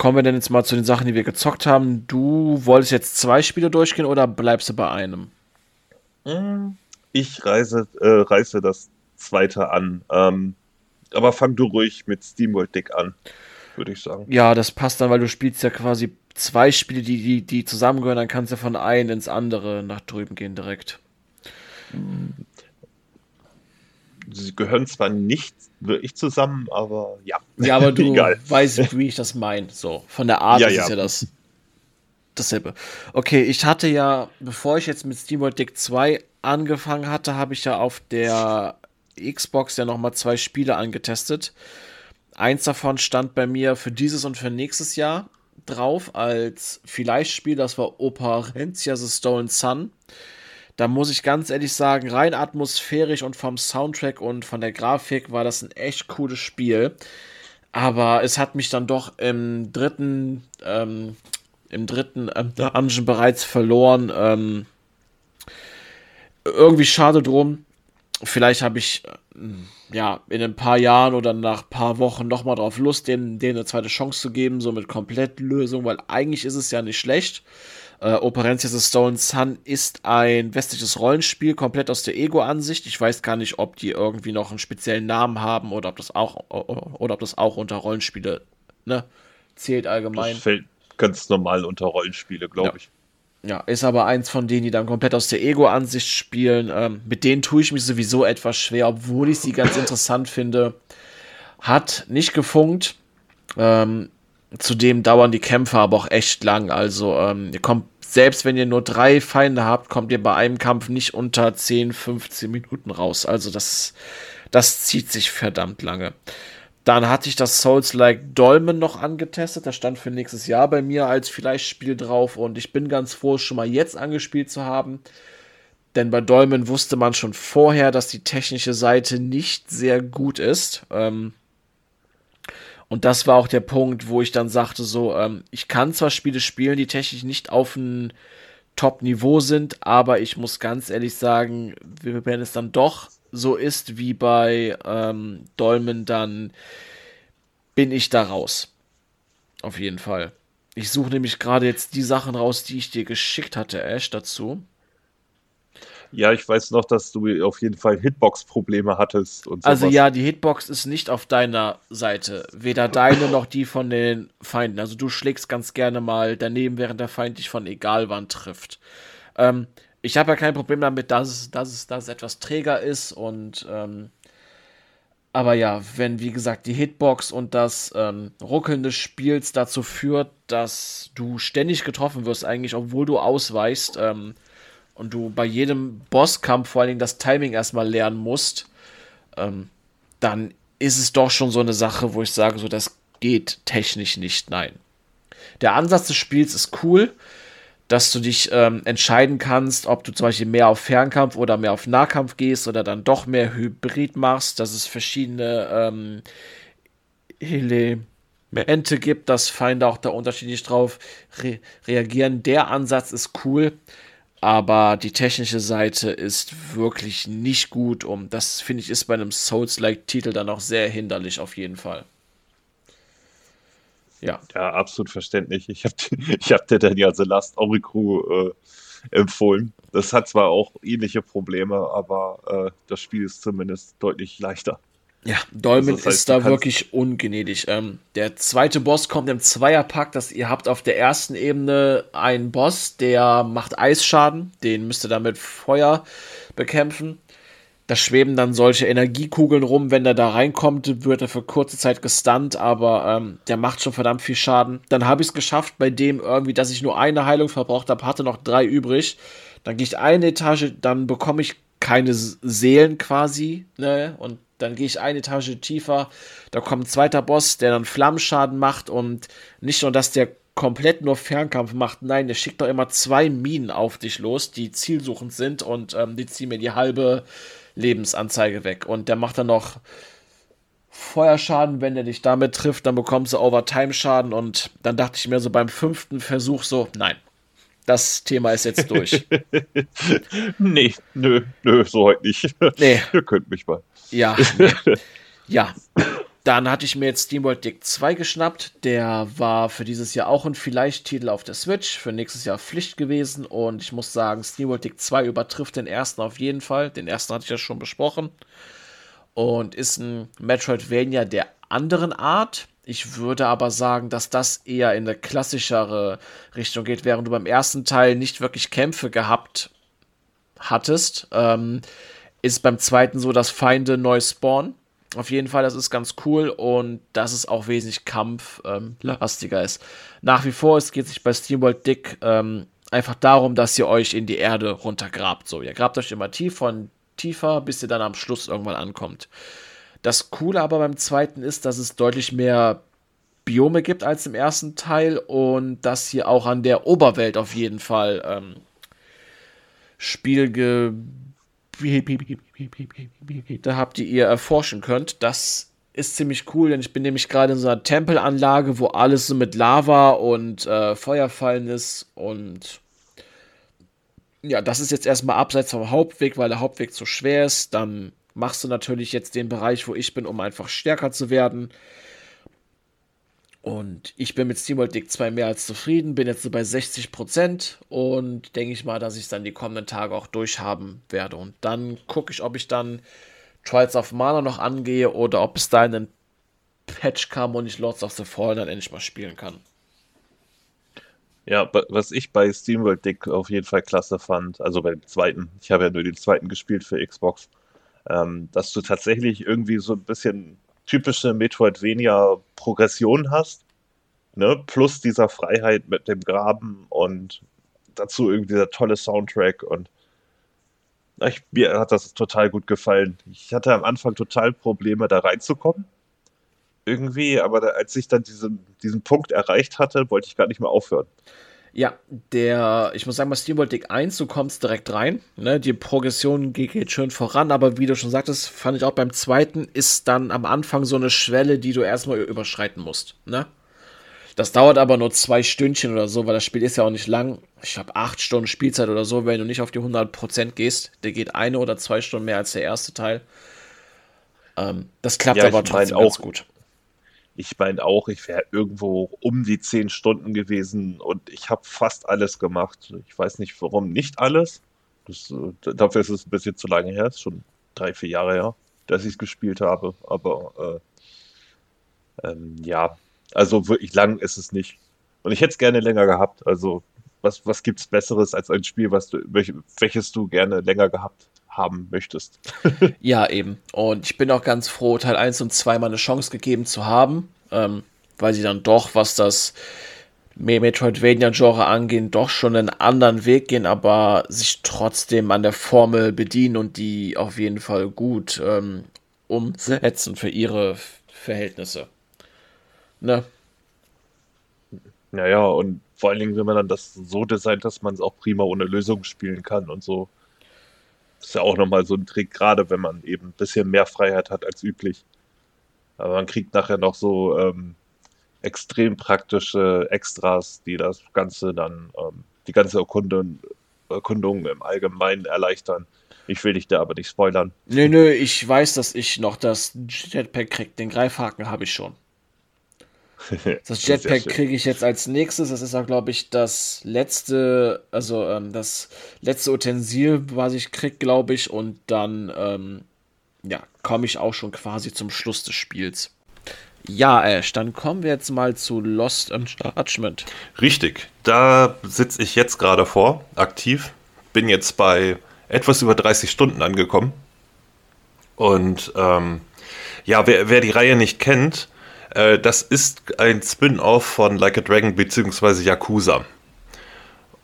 Speaker 2: Kommen wir denn jetzt mal zu den Sachen, die wir gezockt haben. Du wolltest jetzt zwei Spiele durchgehen oder bleibst du bei einem?
Speaker 3: Hm, ich reise, äh, reiße das zweite an. Ähm, aber fang du ruhig mit SteamWorld Dick an, würde ich sagen.
Speaker 2: Ja, das passt dann, weil du spielst ja quasi zwei Spiele, die, die, die zusammengehören, dann kannst du von einem ins andere nach drüben gehen direkt.
Speaker 3: Sie gehören zwar nicht wirklich zusammen, aber ja.
Speaker 2: Ja, aber du weißt, wie ich das meine. So, von der Art ja, ist ja. ja das dasselbe. Okay, ich hatte ja, bevor ich jetzt mit SteamWorld Dick 2 angefangen hatte, habe ich ja auf der Xbox ja nochmal zwei Spiele angetestet. Eins davon stand bei mir für dieses und für nächstes Jahr drauf als vielleicht Spiel, das war Operencia The Stolen Sun da muss ich ganz ehrlich sagen, rein atmosphärisch und vom Soundtrack und von der Grafik war das ein echt cooles Spiel. Aber es hat mich dann doch im dritten, ähm, im dritten ähm, Dungeon bereits verloren. Ähm, irgendwie schade drum. Vielleicht habe ich äh, ja in ein paar Jahren oder nach ein paar Wochen nochmal drauf Lust, denen, denen eine zweite Chance zu geben, so mit Komplettlösung, weil eigentlich ist es ja nicht schlecht. Äh, Operencia The Stolen Sun ist ein westliches Rollenspiel, komplett aus der Ego-Ansicht. Ich weiß gar nicht, ob die irgendwie noch einen speziellen Namen haben oder ob das auch, oder ob das auch unter Rollenspiele ne, zählt allgemein. Das
Speaker 3: fällt ganz normal unter Rollenspiele, glaube
Speaker 2: ja.
Speaker 3: ich.
Speaker 2: Ja, ist aber eins von denen, die dann komplett aus der Ego-Ansicht spielen. Ähm, mit denen tue ich mich sowieso etwas schwer, obwohl ich sie ganz interessant finde. Hat nicht gefunkt. Ähm, zudem dauern die Kämpfe aber auch echt lang. Also ähm, ihr kommt selbst wenn ihr nur drei Feinde habt, kommt ihr bei einem Kampf nicht unter 10, 15 Minuten raus. Also das, das zieht sich verdammt lange. Dann hatte ich das Souls-like Dolmen noch angetestet. Das stand für nächstes Jahr bei mir als vielleicht Spiel drauf. Und ich bin ganz froh, schon mal jetzt angespielt zu haben. Denn bei Dolmen wusste man schon vorher, dass die technische Seite nicht sehr gut ist. Ähm, und das war auch der Punkt, wo ich dann sagte, so, ähm, ich kann zwar Spiele spielen, die technisch nicht auf ein Top-Niveau sind, aber ich muss ganz ehrlich sagen, wenn es dann doch so ist wie bei ähm, Dolmen, dann bin ich da raus. Auf jeden Fall. Ich suche nämlich gerade jetzt die Sachen raus, die ich dir geschickt hatte, Ash, dazu.
Speaker 4: Ja, ich weiß noch, dass du auf jeden Fall Hitbox-Probleme hattest
Speaker 2: und Also ja, die Hitbox ist nicht auf deiner Seite. Weder deine noch die von den Feinden. Also du schlägst ganz gerne mal daneben, während der Feind dich von egal wann trifft. Ähm, ich habe ja kein Problem damit, dass es, dass es, dass es etwas träger ist und ähm, aber ja, wenn wie gesagt die Hitbox und das ähm, Ruckeln des Spiels dazu führt, dass du ständig getroffen wirst, eigentlich, obwohl du ausweichst, ähm, und du bei jedem Bosskampf vor allen Dingen das Timing erstmal lernen musst, ähm, dann ist es doch schon so eine Sache, wo ich sage, so das geht technisch nicht, nein. Der Ansatz des Spiels ist cool, dass du dich ähm, entscheiden kannst, ob du zum Beispiel mehr auf Fernkampf oder mehr auf Nahkampf gehst oder dann doch mehr Hybrid machst, dass es verschiedene ähm, Elemente gibt, dass Feinde auch da unterschiedlich drauf re reagieren. Der Ansatz ist cool aber die technische Seite ist wirklich nicht gut und das finde ich ist bei einem Souls-like-Titel dann auch sehr hinderlich auf jeden Fall.
Speaker 4: Ja. Ja, absolut verständlich. Ich habe ich hab dir dann ja The Last Oricru äh, empfohlen. Das hat zwar auch ähnliche Probleme, aber äh, das Spiel ist zumindest deutlich leichter.
Speaker 2: Ja, Dolmen also das heißt, ist da wirklich ungnädig. Ähm, der zweite Boss kommt im Zweierpack. Das, ihr habt auf der ersten Ebene einen Boss, der macht Eisschaden. Den müsst ihr dann mit Feuer bekämpfen. Da schweben dann solche Energiekugeln rum. Wenn der da reinkommt, wird er für kurze Zeit gestunt, aber ähm, der macht schon verdammt viel Schaden. Dann habe ich es geschafft, bei dem irgendwie, dass ich nur eine Heilung verbraucht habe, hatte noch drei übrig. Dann gehe ich eine Etage, dann bekomme ich keine Seelen quasi. Ne? Und dann gehe ich eine Etage tiefer, da kommt ein zweiter Boss, der dann Flammenschaden macht und nicht nur, dass der komplett nur Fernkampf macht, nein, der schickt doch immer zwei Minen auf dich los, die zielsuchend sind und ähm, die ziehen mir die halbe Lebensanzeige weg. Und der macht dann noch Feuerschaden, wenn er dich damit trifft, dann bekommst du Overtime-Schaden und dann dachte ich mir so beim fünften Versuch so, nein, das Thema ist jetzt durch.
Speaker 4: nee, nö, nö, so heute nicht. Nee. Ihr könnt mich mal.
Speaker 2: Ja. Ja. Dann hatte ich mir jetzt SteamWorld Dick 2 geschnappt. Der war für dieses Jahr auch ein Vielleicht-Titel auf der Switch, für nächstes Jahr Pflicht gewesen. Und ich muss sagen, SteamWorld Dick 2 übertrifft den ersten auf jeden Fall. Den ersten hatte ich ja schon besprochen. Und ist ein Metroidvania der anderen Art. Ich würde aber sagen, dass das eher in eine klassischere Richtung geht, während du beim ersten Teil nicht wirklich Kämpfe gehabt hattest. Ähm, ist beim zweiten so, dass Feinde neu spawnen. Auf jeden Fall, das ist ganz cool und dass es auch wesentlich kampflastiger ähm, ist. Nach wie vor, es geht sich bei SteamWorld Dick ähm, einfach darum, dass ihr euch in die Erde runtergrabt. So, ihr grabt euch immer tiefer und tiefer, bis ihr dann am Schluss irgendwann ankommt. Das Coole aber beim zweiten ist, dass es deutlich mehr Biome gibt als im ersten Teil und dass hier auch an der Oberwelt auf jeden Fall ähm, Spielge da habt ihr ihr erforschen könnt. Das ist ziemlich cool, denn ich bin nämlich gerade in so einer Tempelanlage, wo alles so mit Lava und äh, Feuerfallen ist und ja, das ist jetzt erstmal abseits vom Hauptweg, weil der Hauptweg zu schwer ist. Dann machst du natürlich jetzt den Bereich, wo ich bin, um einfach stärker zu werden. Und ich bin mit SteamWorld Dick 2 mehr als zufrieden, bin jetzt so bei 60% und denke ich mal, dass ich es dann die kommenden Tage auch durchhaben werde. Und dann gucke ich, ob ich dann Trials of Mana noch angehe oder ob es da einen Patch kam und ich Lords of the Fallen dann endlich mal spielen kann.
Speaker 4: Ja, was ich bei SteamWorld Dick auf jeden Fall klasse fand, also beim zweiten, ich habe ja nur den zweiten gespielt für Xbox, ähm, dass du tatsächlich irgendwie so ein bisschen typische Metroidvania-Progression hast, ne? plus dieser Freiheit mit dem Graben und dazu irgendwie der tolle Soundtrack und ich, mir hat das total gut gefallen. Ich hatte am Anfang total Probleme, da reinzukommen. Irgendwie, aber da, als ich dann diesen, diesen Punkt erreicht hatte, wollte ich gar nicht mehr aufhören.
Speaker 2: Ja, der, ich muss sagen, bei SteamWorld Dick 1, du kommst direkt rein. Ne? Die Progression geht schön voran, aber wie du schon sagtest, fand ich auch beim zweiten, ist dann am Anfang so eine Schwelle, die du erstmal überschreiten musst. Ne? Das dauert aber nur zwei Stündchen oder so, weil das Spiel ist ja auch nicht lang. Ich habe acht Stunden Spielzeit oder so, wenn du nicht auf die 100% gehst. Der geht eine oder zwei Stunden mehr als der erste Teil. Ähm, das klappt ja, aber trotzdem auch, gut.
Speaker 4: Ich meine auch, ich wäre irgendwo um die zehn Stunden gewesen und ich habe fast alles gemacht. Ich weiß nicht, warum nicht alles. Das, äh, dafür ist es ein bisschen zu lange her. ist schon drei, vier Jahre her, dass ich es gespielt habe. Aber äh, ähm, ja, also wirklich lang ist es nicht. Und ich hätte es gerne länger gehabt. Also was, was gibt es Besseres als ein Spiel, was du, welches du gerne länger gehabt haben möchtest?
Speaker 2: ja, eben. Und ich bin auch ganz froh, Teil 1 und 2 mal eine Chance gegeben zu haben, ähm, weil sie dann doch, was das Metroidvania-Genre angehen, doch schon einen anderen Weg gehen, aber sich trotzdem an der Formel bedienen und die auf jeden Fall gut ähm, umsetzen für ihre Verhältnisse. Ne?
Speaker 4: Naja, und vor allen Dingen, wenn man dann das so designt, dass man es auch prima ohne Lösung spielen kann und so. Ist ja auch nochmal so ein Trick, gerade wenn man eben ein bisschen mehr Freiheit hat als üblich. Aber man kriegt nachher noch so ähm, extrem praktische Extras, die das Ganze dann, ähm, die ganze Erkundung, Erkundung im Allgemeinen erleichtern. Ich will dich da aber nicht spoilern.
Speaker 2: Nö, nö, ich weiß, dass ich noch das Jetpack krieg. Den Greifhaken habe ich schon. Das Jetpack kriege ich jetzt als nächstes. Das ist auch, glaube ich, das letzte, also ähm, das letzte Utensil, was ich kriege, glaube ich. Und dann, ähm, ja, komme ich auch schon quasi zum Schluss des Spiels. Ja, Ash, dann kommen wir jetzt mal zu Lost Judgment.
Speaker 3: Richtig, da sitze ich jetzt gerade vor, aktiv. Bin jetzt bei etwas über 30 Stunden angekommen. Und ähm, ja, wer, wer die Reihe nicht kennt, äh, das ist ein Spin-off von Like a Dragon bzw. Yakuza.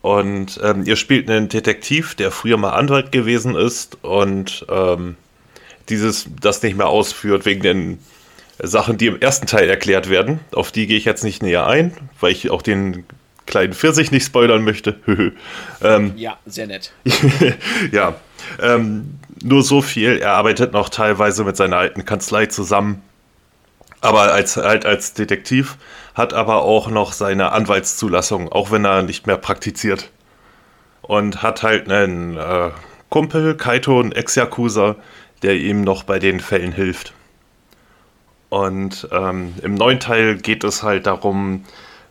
Speaker 3: Und ähm, ihr spielt einen Detektiv, der früher mal Anwalt gewesen ist und ähm, dieses das nicht mehr ausführt wegen den Sachen, die im ersten Teil erklärt werden. Auf die gehe ich jetzt nicht näher ein, weil ich auch den kleinen Pfirsich nicht spoilern möchte.
Speaker 2: ähm, ja, sehr nett.
Speaker 3: ja, ähm, nur so viel. Er arbeitet noch teilweise mit seiner alten Kanzlei zusammen aber als, halt als Detektiv hat aber auch noch seine Anwaltszulassung, auch wenn er nicht mehr praktiziert. Und hat halt einen äh, Kumpel, Kaito, ein Ex-Yakuza, der ihm noch bei den Fällen hilft. Und ähm, im neuen Teil geht es halt darum,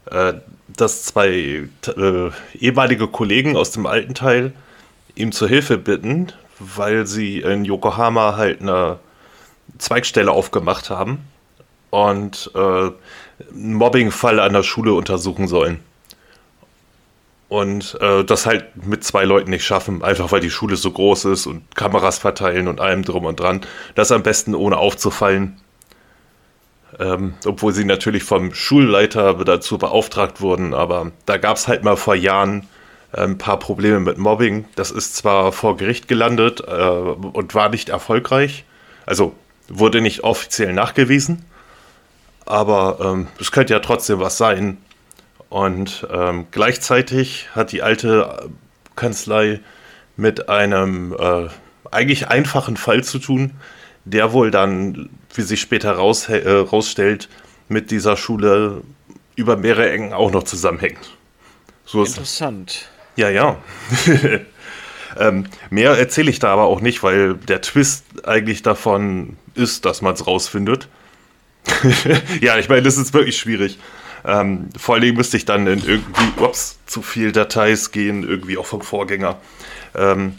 Speaker 3: äh, dass zwei äh, ehemalige Kollegen aus dem alten Teil ihm zur Hilfe bitten, weil sie in Yokohama halt eine Zweigstelle aufgemacht haben und äh, einen Mobbingfall an der Schule untersuchen sollen. Und äh, das halt mit zwei Leuten nicht schaffen, einfach weil die Schule so groß ist und Kameras verteilen und allem drum und dran. Das am besten ohne aufzufallen. Ähm, obwohl sie natürlich vom Schulleiter dazu beauftragt wurden, aber da gab es halt mal vor Jahren äh, ein paar Probleme mit Mobbing. Das ist zwar vor Gericht gelandet äh, und war nicht erfolgreich, also wurde nicht offiziell nachgewiesen, aber ähm, es könnte ja trotzdem was sein. Und ähm, gleichzeitig hat die alte Kanzlei mit einem äh, eigentlich einfachen Fall zu tun, der wohl dann, wie sich später raus, äh, rausstellt, mit dieser Schule über mehrere Ecken auch noch zusammenhängt.
Speaker 2: So Interessant.
Speaker 3: Ja, ja. ähm, mehr erzähle ich da aber auch nicht, weil der Twist eigentlich davon ist, dass man es rausfindet. ja, ich meine, das ist wirklich schwierig. Ähm, vor allem müsste ich dann in irgendwie, ups, zu viel Dateis gehen, irgendwie auch vom Vorgänger. Ähm,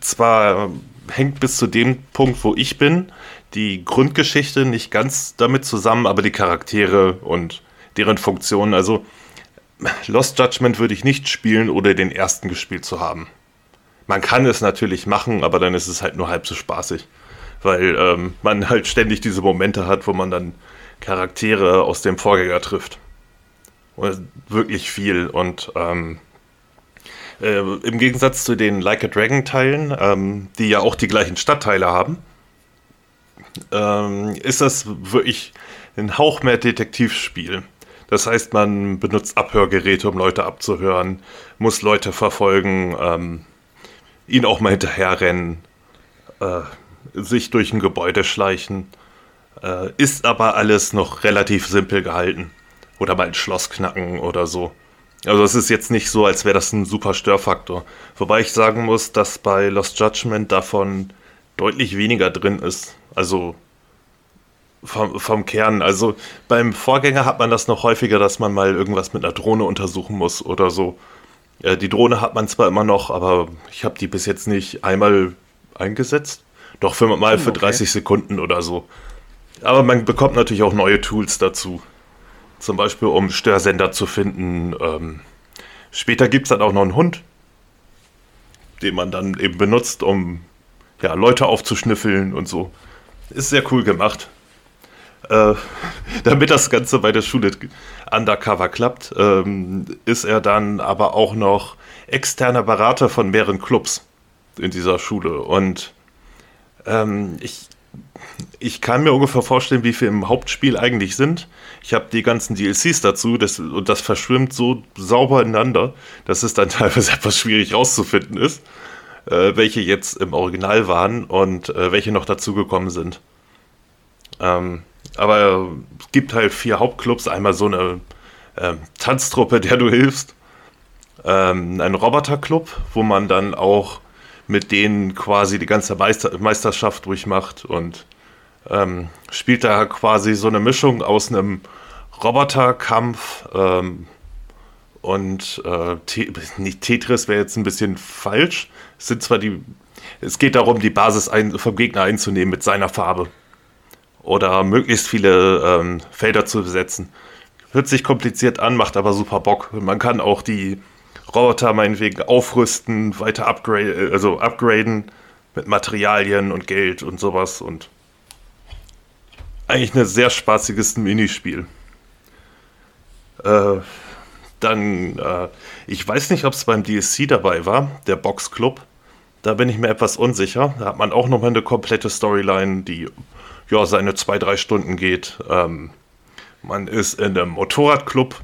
Speaker 3: zwar hängt bis zu dem Punkt, wo ich bin, die Grundgeschichte nicht ganz damit zusammen, aber die Charaktere und deren Funktionen. Also Lost Judgment würde ich nicht spielen, ohne den ersten gespielt zu haben. Man kann es natürlich machen, aber dann ist es halt nur halb so spaßig weil ähm, man halt ständig diese Momente hat, wo man dann Charaktere aus dem Vorgänger trifft. Und wirklich viel und ähm, äh, im Gegensatz zu den Like a Dragon Teilen, ähm, die ja auch die gleichen Stadtteile haben, ähm, ist das wirklich ein Hauch mehr Detektivspiel. Das heißt, man benutzt Abhörgeräte, um Leute abzuhören, muss Leute verfolgen, ähm, ihnen auch mal hinterherrennen. Äh, sich durch ein Gebäude schleichen. Äh, ist aber alles noch relativ simpel gehalten. Oder mal ein Schloss knacken oder so. Also es ist jetzt nicht so, als wäre das ein super Störfaktor. Wobei ich sagen muss, dass bei Lost Judgment davon deutlich weniger drin ist. Also vom, vom Kern. Also beim Vorgänger hat man das noch häufiger, dass man mal irgendwas mit einer Drohne untersuchen muss oder so. Äh, die Drohne hat man zwar immer noch, aber ich habe die bis jetzt nicht einmal eingesetzt. Doch für okay. 30 Sekunden oder so. Aber man bekommt natürlich auch neue Tools dazu. Zum Beispiel, um Störsender zu finden. Ähm, später gibt es dann auch noch einen Hund, den man dann eben benutzt, um ja, Leute aufzuschnüffeln und so. Ist sehr cool gemacht. Äh, damit das Ganze bei der Schule undercover klappt, ähm, ist er dann aber auch noch externer Berater von mehreren Clubs in dieser Schule. Und ähm, ich ich kann mir ungefähr vorstellen, wie viel im Hauptspiel eigentlich sind. Ich habe die ganzen DLCs dazu das, und das verschwimmt so sauber ineinander, dass es dann teilweise etwas schwierig rauszufinden ist, äh, welche jetzt im Original waren und äh, welche noch dazugekommen sind. Ähm, aber es gibt halt vier Hauptclubs. Einmal so eine äh, Tanztruppe, der du hilfst. Ähm, ein Roboterclub, wo man dann auch mit denen quasi die ganze Meister Meisterschaft durchmacht und ähm, spielt da quasi so eine Mischung aus einem Roboterkampf ähm, und äh, Tetris wäre jetzt ein bisschen falsch. Es sind zwar die, es geht darum, die Basis vom Gegner einzunehmen mit seiner Farbe oder möglichst viele ähm, Felder zu besetzen. Hört sich kompliziert an, macht aber super Bock. Man kann auch die Roboter meinetwegen aufrüsten, weiter upgrade, also upgraden mit Materialien und Geld und sowas und eigentlich ein sehr spaßiges Minispiel. Äh, dann, äh, ich weiß nicht, ob es beim DSC dabei war, der Box Club. Da bin ich mir etwas unsicher. Da hat man auch nochmal eine komplette Storyline, die ja seine zwei, drei Stunden geht. Ähm, man ist in einem Motorradclub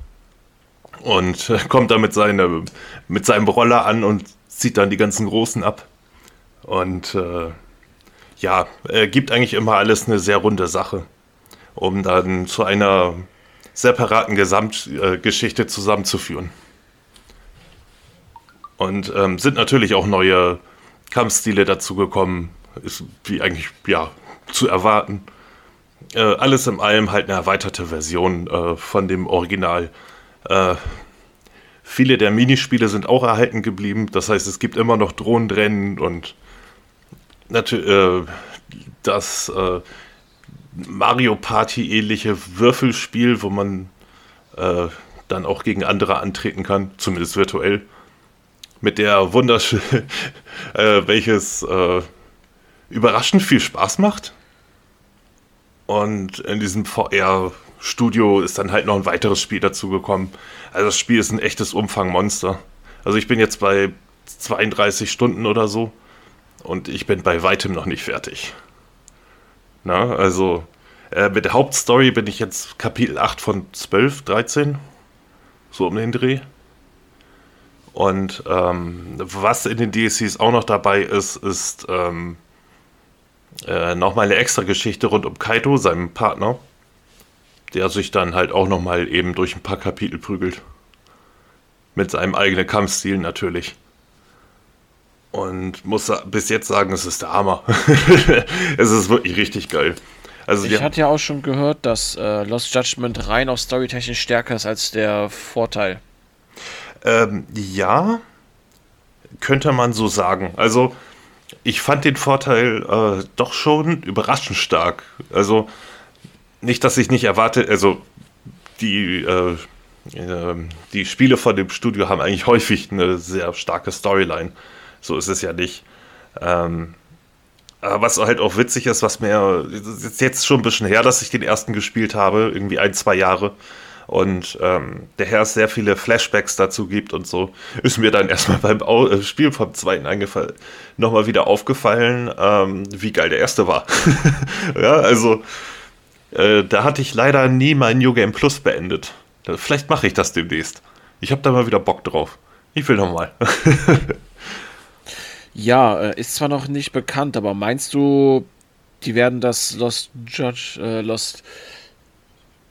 Speaker 3: und kommt da mit, seine, mit seinem Roller an und zieht dann die ganzen Großen ab. Und äh, ja, er gibt eigentlich immer alles eine sehr runde Sache, um dann zu einer separaten Gesamtgeschichte zusammenzuführen. Und ähm, sind natürlich auch neue Kampfstile dazugekommen, ist wie eigentlich ja zu erwarten. Äh, alles in allem halt eine erweiterte Version äh, von dem Original. Äh, viele der Minispiele sind auch erhalten geblieben. Das heißt, es gibt immer noch Drohnenrennen und natürlich äh, das äh, Mario Party ähnliche Würfelspiel, wo man äh, dann auch gegen andere antreten kann, zumindest virtuell. Mit der wunderschönen, äh, welches äh, überraschend viel Spaß macht. Und in diesem VR Studio ist dann halt noch ein weiteres Spiel dazugekommen. Also das Spiel ist ein echtes Umfangmonster. Also ich bin jetzt bei 32 Stunden oder so und ich bin bei weitem noch nicht fertig. Na, also äh, mit der Hauptstory bin ich jetzt Kapitel 8 von 12, 13, so um den Dreh. Und ähm, was in den DLCs auch noch dabei ist, ist ähm, äh, nochmal eine extra Geschichte rund um Kaito, seinem Partner der sich dann halt auch nochmal eben durch ein paar Kapitel prügelt. Mit seinem eigenen Kampfstil natürlich. Und muss bis jetzt sagen, es ist der Hammer. es ist wirklich richtig geil.
Speaker 2: Also ich hatte ja auch schon gehört, dass äh, Lost Judgment rein auf storytechnisch stärker ist als der Vorteil.
Speaker 3: Ähm, ja, könnte man so sagen. Also ich fand den Vorteil äh, doch schon überraschend stark. Also nicht, dass ich nicht erwarte, also die, äh, äh, die Spiele von dem Studio haben eigentlich häufig eine sehr starke Storyline. So ist es ja nicht. Ähm, aber was halt auch witzig ist, was mir ist jetzt schon ein bisschen her, dass ich den ersten gespielt habe, irgendwie ein, zwei Jahre. Und ähm, der Herr sehr viele Flashbacks dazu gibt und so, ist mir dann erstmal beim Au äh, Spiel vom zweiten eingefallen, nochmal wieder aufgefallen, ähm, wie geil der erste war. ja, also äh, da hatte ich leider nie mein New Game Plus beendet. Vielleicht mache ich das demnächst. Ich habe da mal wieder Bock drauf. Ich will nochmal.
Speaker 2: ja, äh, ist zwar noch nicht bekannt, aber meinst du, die werden das Lost Judge, äh, Lost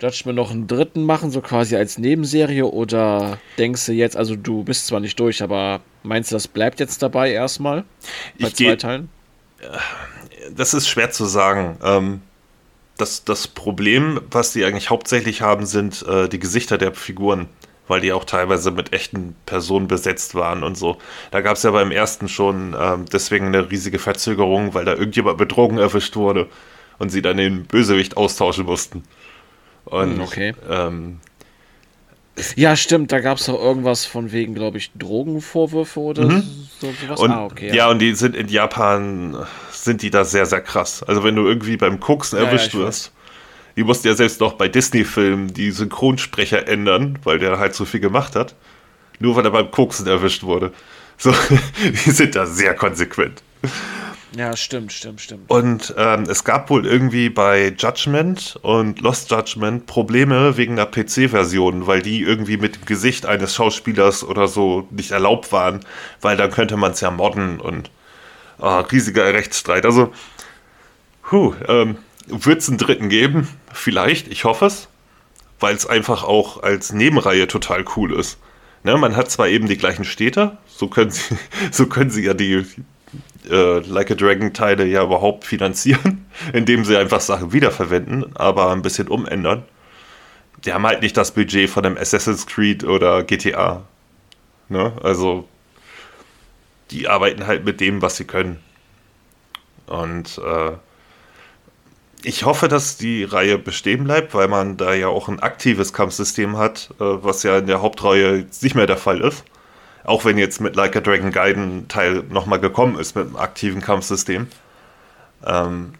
Speaker 2: Judgment noch einen dritten machen, so quasi als Nebenserie? Oder denkst du jetzt, also du bist zwar nicht durch, aber meinst du, das bleibt jetzt dabei erstmal?
Speaker 3: Bei ich zwei Teilen? Das ist schwer zu sagen. Ähm, das, das Problem, was die eigentlich hauptsächlich haben, sind äh, die Gesichter der Figuren, weil die auch teilweise mit echten Personen besetzt waren und so. Da gab es ja beim ersten schon ähm, deswegen eine riesige Verzögerung, weil da irgendjemand mit Drogen erwischt wurde und sie dann den Bösewicht austauschen mussten. Und,
Speaker 2: hm, okay. Ähm, ja, stimmt, da gab es doch irgendwas von wegen, glaube ich, Drogenvorwürfe oder mhm.
Speaker 3: so, sowas. Und, ah, okay, ja. ja. und die sind in Japan, sind die da sehr, sehr krass. Also wenn du irgendwie beim Koksen erwischt ja, ja, wirst, die mussten ja selbst noch bei Disney-Filmen die Synchronsprecher ändern, weil der halt so viel gemacht hat. Nur weil er beim Koksen erwischt wurde. So, die sind da sehr konsequent.
Speaker 2: Ja, stimmt, stimmt, stimmt.
Speaker 3: Und ähm, es gab wohl irgendwie bei Judgment und Lost Judgment Probleme wegen der PC-Version, weil die irgendwie mit dem Gesicht eines Schauspielers oder so nicht erlaubt waren, weil dann könnte man es ja modden und äh, riesiger Rechtsstreit. Also, ähm, wird es einen dritten geben? Vielleicht, ich hoffe es, weil es einfach auch als Nebenreihe total cool ist. Ne, man hat zwar eben die gleichen Städte, so können sie, so können sie ja die, äh, Like a Dragon Teile ja überhaupt finanzieren, indem sie einfach Sachen wiederverwenden, aber ein bisschen umändern. Die haben halt nicht das Budget von einem Assassin's Creed oder GTA. Ne? Also, die arbeiten halt mit dem, was sie können. Und äh, ich hoffe, dass die Reihe bestehen bleibt, weil man da ja auch ein aktives Kampfsystem hat, äh, was ja in der Hauptreihe nicht mehr der Fall ist auch wenn jetzt mit Like a Dragon Gaiden Teil nochmal gekommen ist mit einem aktiven Kampfsystem, ähm,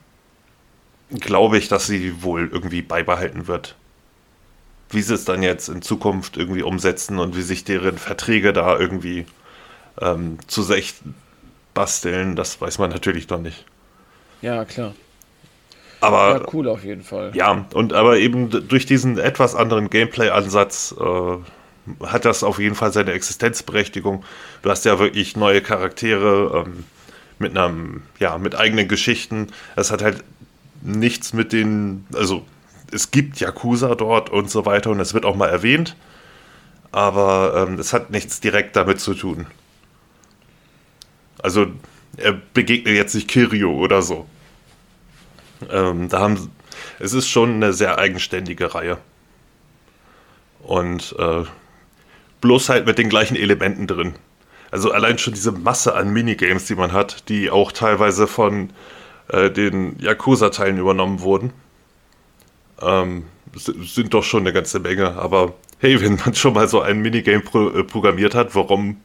Speaker 3: glaube ich, dass sie wohl irgendwie beibehalten wird. Wie sie es dann jetzt in Zukunft irgendwie umsetzen und wie sich deren Verträge da irgendwie ähm, zurecht basteln, das weiß man natürlich noch nicht.
Speaker 2: Ja, klar.
Speaker 3: Aber
Speaker 2: ja, cool auf jeden Fall.
Speaker 3: Ja, und aber eben durch diesen etwas anderen Gameplay-Ansatz äh, hat das auf jeden Fall seine Existenzberechtigung. Du hast ja wirklich neue Charaktere ähm, mit einem, ja, mit eigenen Geschichten. Es hat halt nichts mit den, also es gibt Yakuza dort und so weiter und es wird auch mal erwähnt, aber ähm, es hat nichts direkt damit zu tun. Also er begegnet jetzt nicht Kirio oder so. Ähm, da haben, es ist schon eine sehr eigenständige Reihe. Und äh, bloß halt mit den gleichen Elementen drin. Also allein schon diese Masse an Minigames, die man hat, die auch teilweise von äh, den Yakuza-Teilen übernommen wurden, ähm, sind doch schon eine ganze Menge. Aber hey, wenn man schon mal so ein Minigame pro äh, programmiert hat, warum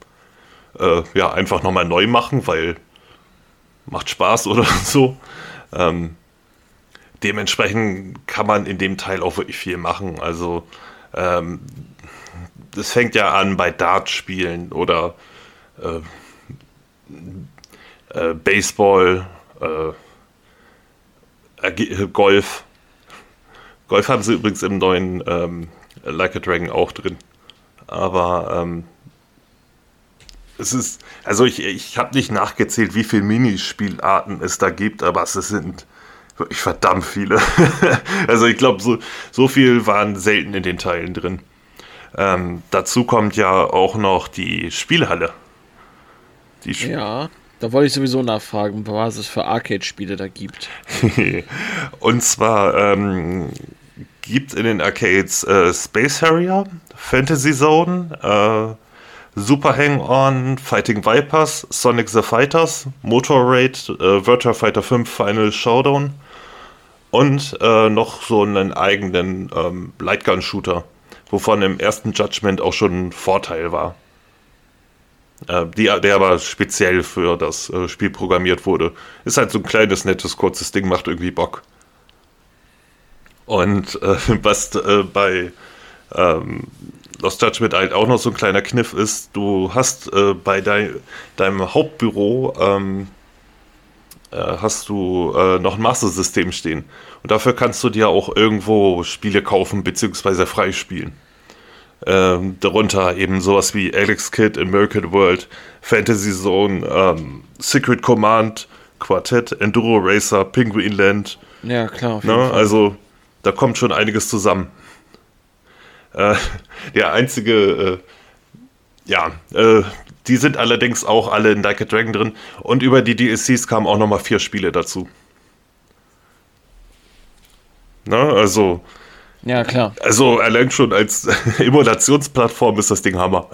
Speaker 3: äh, ja einfach nochmal neu machen, weil macht Spaß oder so. Ähm, dementsprechend kann man in dem Teil auch wirklich viel machen. Also ähm, das fängt ja an bei Dartspielen oder äh, äh, Baseball, äh, äh, Golf. Golf haben sie übrigens im neuen ähm, Like a Dragon auch drin. Aber ähm, es ist, also ich, ich habe nicht nachgezählt, wie viele Minispielarten es da gibt, aber es sind wirklich verdammt viele. also ich glaube, so, so viel waren selten in den Teilen drin. Ähm, dazu kommt ja auch noch die Spielhalle.
Speaker 2: Die Sp ja, da wollte ich sowieso nachfragen, was es für Arcade-Spiele da gibt.
Speaker 3: Und zwar ähm, gibt in den Arcades äh, Space Harrier, Fantasy Zone, äh, Super Hang-On, Fighting Vipers, Sonic the Fighters, Motor Raid, äh, Virtua Fighter 5 Final Showdown und äh, noch so einen eigenen ähm, Lightgun-Shooter wovon im ersten Judgment auch schon ein Vorteil war. Äh, die, der aber speziell für das äh, Spiel programmiert wurde. Ist halt so ein kleines, nettes, kurzes Ding, macht irgendwie Bock. Und äh, was äh, bei ähm, Lost Judgment halt auch noch so ein kleiner Kniff ist, du hast äh, bei dein, deinem Hauptbüro ähm, äh, hast du noch ein Master-System stehen. Und dafür kannst du dir auch irgendwo Spiele kaufen bzw. freispielen. Ähm, darunter eben sowas wie Alex Kid, American World, Fantasy Zone, ähm, Secret Command, Quartett, Enduro Racer, Penguin Land.
Speaker 2: Ja, klar.
Speaker 3: Ne? Also da kommt schon einiges zusammen. Äh, der einzige, äh, ja, äh, die sind allerdings auch alle in Like a Dragon drin. Und über die DLCs kamen auch nochmal vier Spiele dazu. Na, also.
Speaker 2: Ja, klar.
Speaker 3: Also allein schon als Emulationsplattform ist das Ding Hammer.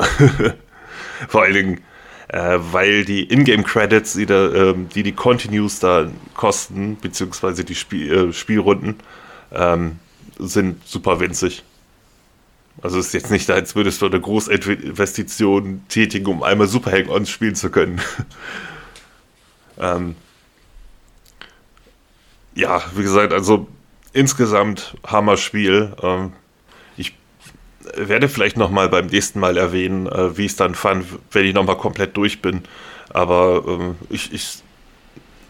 Speaker 3: Vor allen Dingen, äh, weil die Ingame-Credits, die, äh, die die Continues da kosten, beziehungsweise die Spiel äh, Spielrunden, ähm, sind super winzig. Also es ist jetzt nicht, als würdest du eine Großinvestition tätigen, um einmal Super Hang-Ons spielen zu können. ähm, ja, wie gesagt, also insgesamt Hammer-Spiel. Ähm, ich werde vielleicht nochmal beim nächsten Mal erwähnen, äh, wie ich es dann fand, wenn ich nochmal komplett durch bin. Aber ähm, ich, ich,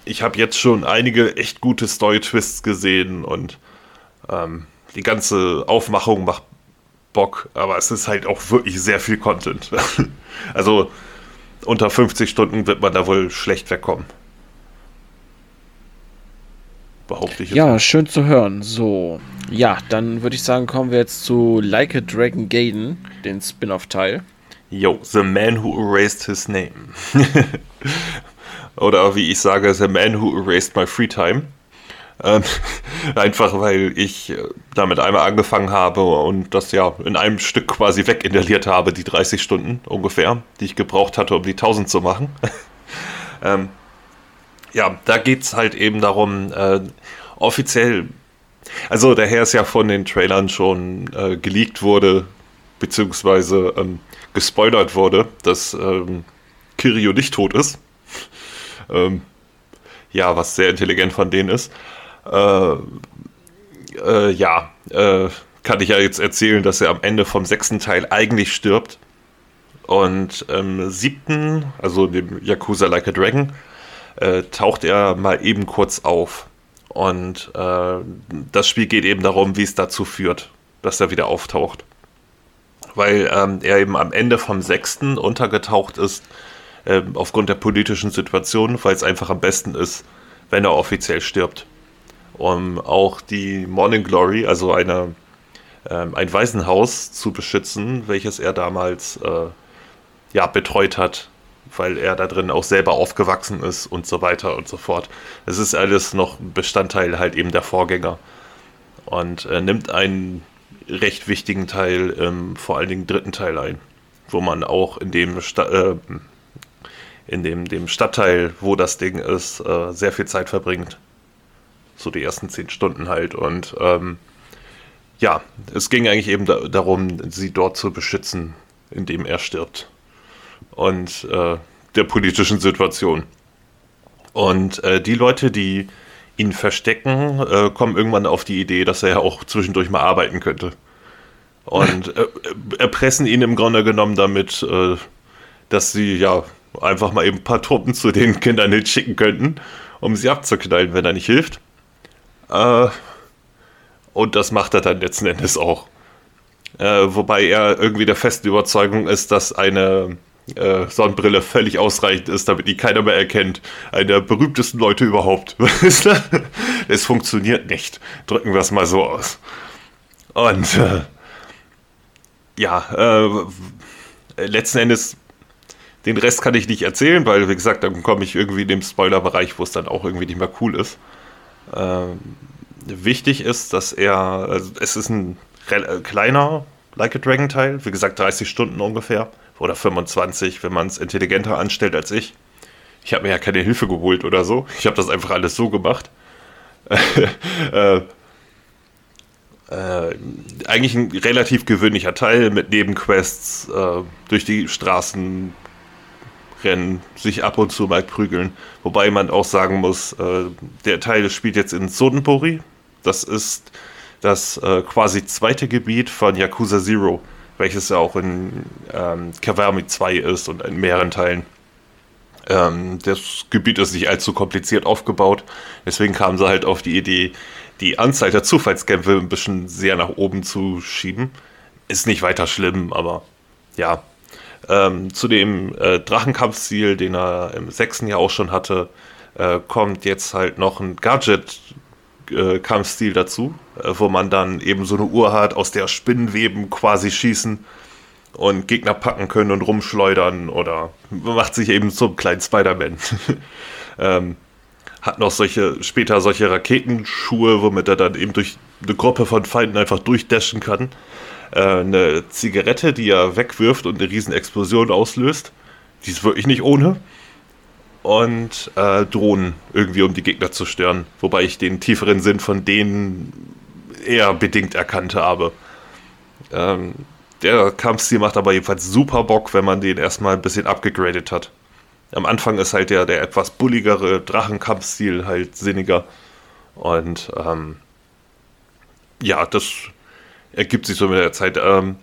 Speaker 3: ich habe jetzt schon einige echt gute Story-Twists gesehen und ähm, die ganze Aufmachung macht Bock, aber es ist halt auch wirklich sehr viel Content. also unter 50 Stunden wird man da wohl schlecht wegkommen.
Speaker 2: Behaupte ich jetzt. Ja, mal. schön zu hören. So, ja, dann würde ich sagen, kommen wir jetzt zu Like a Dragon Gaiden, den Spin-off-Teil.
Speaker 3: Yo, The Man Who Erased His Name. Oder wie ich sage, The Man Who Erased My Free Time. Ähm, einfach weil ich äh, damit einmal angefangen habe und das ja in einem Stück quasi weginhaliert habe, die 30 Stunden ungefähr, die ich gebraucht hatte, um die 1000 zu machen. ähm, ja, da geht es halt eben darum, äh, offiziell, also daher ist ja von den Trailern schon äh, geleakt wurde, beziehungsweise ähm, gespoilert wurde, dass ähm, Kirio nicht tot ist. ähm, ja, was sehr intelligent von denen ist. Äh, äh, ja, äh, kann ich ja jetzt erzählen, dass er am Ende vom sechsten Teil eigentlich stirbt. Und im siebten, also dem Yakuza Like a Dragon, äh, taucht er mal eben kurz auf. Und äh, das Spiel geht eben darum, wie es dazu führt, dass er wieder auftaucht. Weil ähm, er eben am Ende vom sechsten untergetaucht ist, äh, aufgrund der politischen Situation, weil es einfach am besten ist, wenn er offiziell stirbt um auch die Morning Glory, also eine, ähm, ein Waisenhaus zu beschützen, welches er damals äh, ja, betreut hat, weil er da drin auch selber aufgewachsen ist und so weiter und so fort. Es ist alles noch Bestandteil halt eben der Vorgänger und äh, nimmt einen recht wichtigen Teil im vor allen Dingen dritten Teil ein, wo man auch in dem, Sta äh, in dem, dem Stadtteil, wo das Ding ist, äh, sehr viel Zeit verbringt so die ersten zehn Stunden halt. Und ähm, ja, es ging eigentlich eben da, darum, sie dort zu beschützen, indem er stirbt. Und äh, der politischen Situation. Und äh, die Leute, die ihn verstecken, äh, kommen irgendwann auf die Idee, dass er ja auch zwischendurch mal arbeiten könnte. Und äh, erpressen ihn im Grunde genommen damit, äh, dass sie ja einfach mal eben ein paar Truppen zu den Kindern hinschicken könnten, um sie abzuknallen, wenn er nicht hilft. Äh, und das macht er dann letzten Endes auch. Äh, wobei er irgendwie der festen Überzeugung ist, dass eine äh, Sonnenbrille völlig ausreichend ist, damit ihn keiner mehr erkennt. Einer der berühmtesten Leute überhaupt. es funktioniert nicht. Drücken wir es mal so aus. Und äh, ja, äh, letzten Endes, den Rest kann ich nicht erzählen, weil, wie gesagt, dann komme ich irgendwie in den Spoiler-Bereich, wo es dann auch irgendwie nicht mehr cool ist. Ähm, wichtig ist, dass er, also es ist ein äh, kleiner Like a Dragon Teil, wie gesagt 30 Stunden ungefähr oder 25, wenn man es intelligenter anstellt als ich. Ich habe mir ja keine Hilfe geholt oder so. Ich habe das einfach alles so gemacht. äh, äh, eigentlich ein relativ gewöhnlicher Teil mit Nebenquests äh, durch die Straßen rennen, sich ab und zu mal prügeln. Wobei man auch sagen muss, äh, der Teil spielt jetzt in Sodenbori. Das ist das äh, quasi zweite Gebiet von Yakuza Zero, welches ja auch in ähm, Kawami 2 ist und in mehreren Teilen. Ähm, das Gebiet ist nicht allzu kompliziert aufgebaut, deswegen kamen sie halt auf die Idee, die Anzahl der Zufallskämpfe ein bisschen sehr nach oben zu schieben. Ist nicht weiter schlimm, aber ja, ähm, zu dem äh, Drachenkampfziel, den er im sechsten Jahr auch schon hatte, äh, kommt jetzt halt noch ein Gadget äh, dazu, äh, wo man dann eben so eine Uhr hat, aus der Spinnenweben quasi schießen und Gegner packen können und rumschleudern oder macht sich eben zum kleinen Spider-Man. ähm, hat noch solche, später solche Raketenschuhe, womit er dann eben durch eine Gruppe von Feinden einfach durchdashen kann. Äh, eine Zigarette, die er wegwirft und eine riesen Explosion auslöst. Die ist wirklich nicht ohne. Und äh, Drohnen irgendwie, um die Gegner zu stören. Wobei ich den tieferen Sinn von denen eher bedingt erkannt habe. Ähm, der Kampfstil macht aber jedenfalls super Bock, wenn man den erstmal ein bisschen abgegradet hat. Am Anfang ist halt der, der etwas bulligere Drachenkampfstil halt sinniger. Und ähm, ja, das ergibt sich so mit der Zeit. Ähm,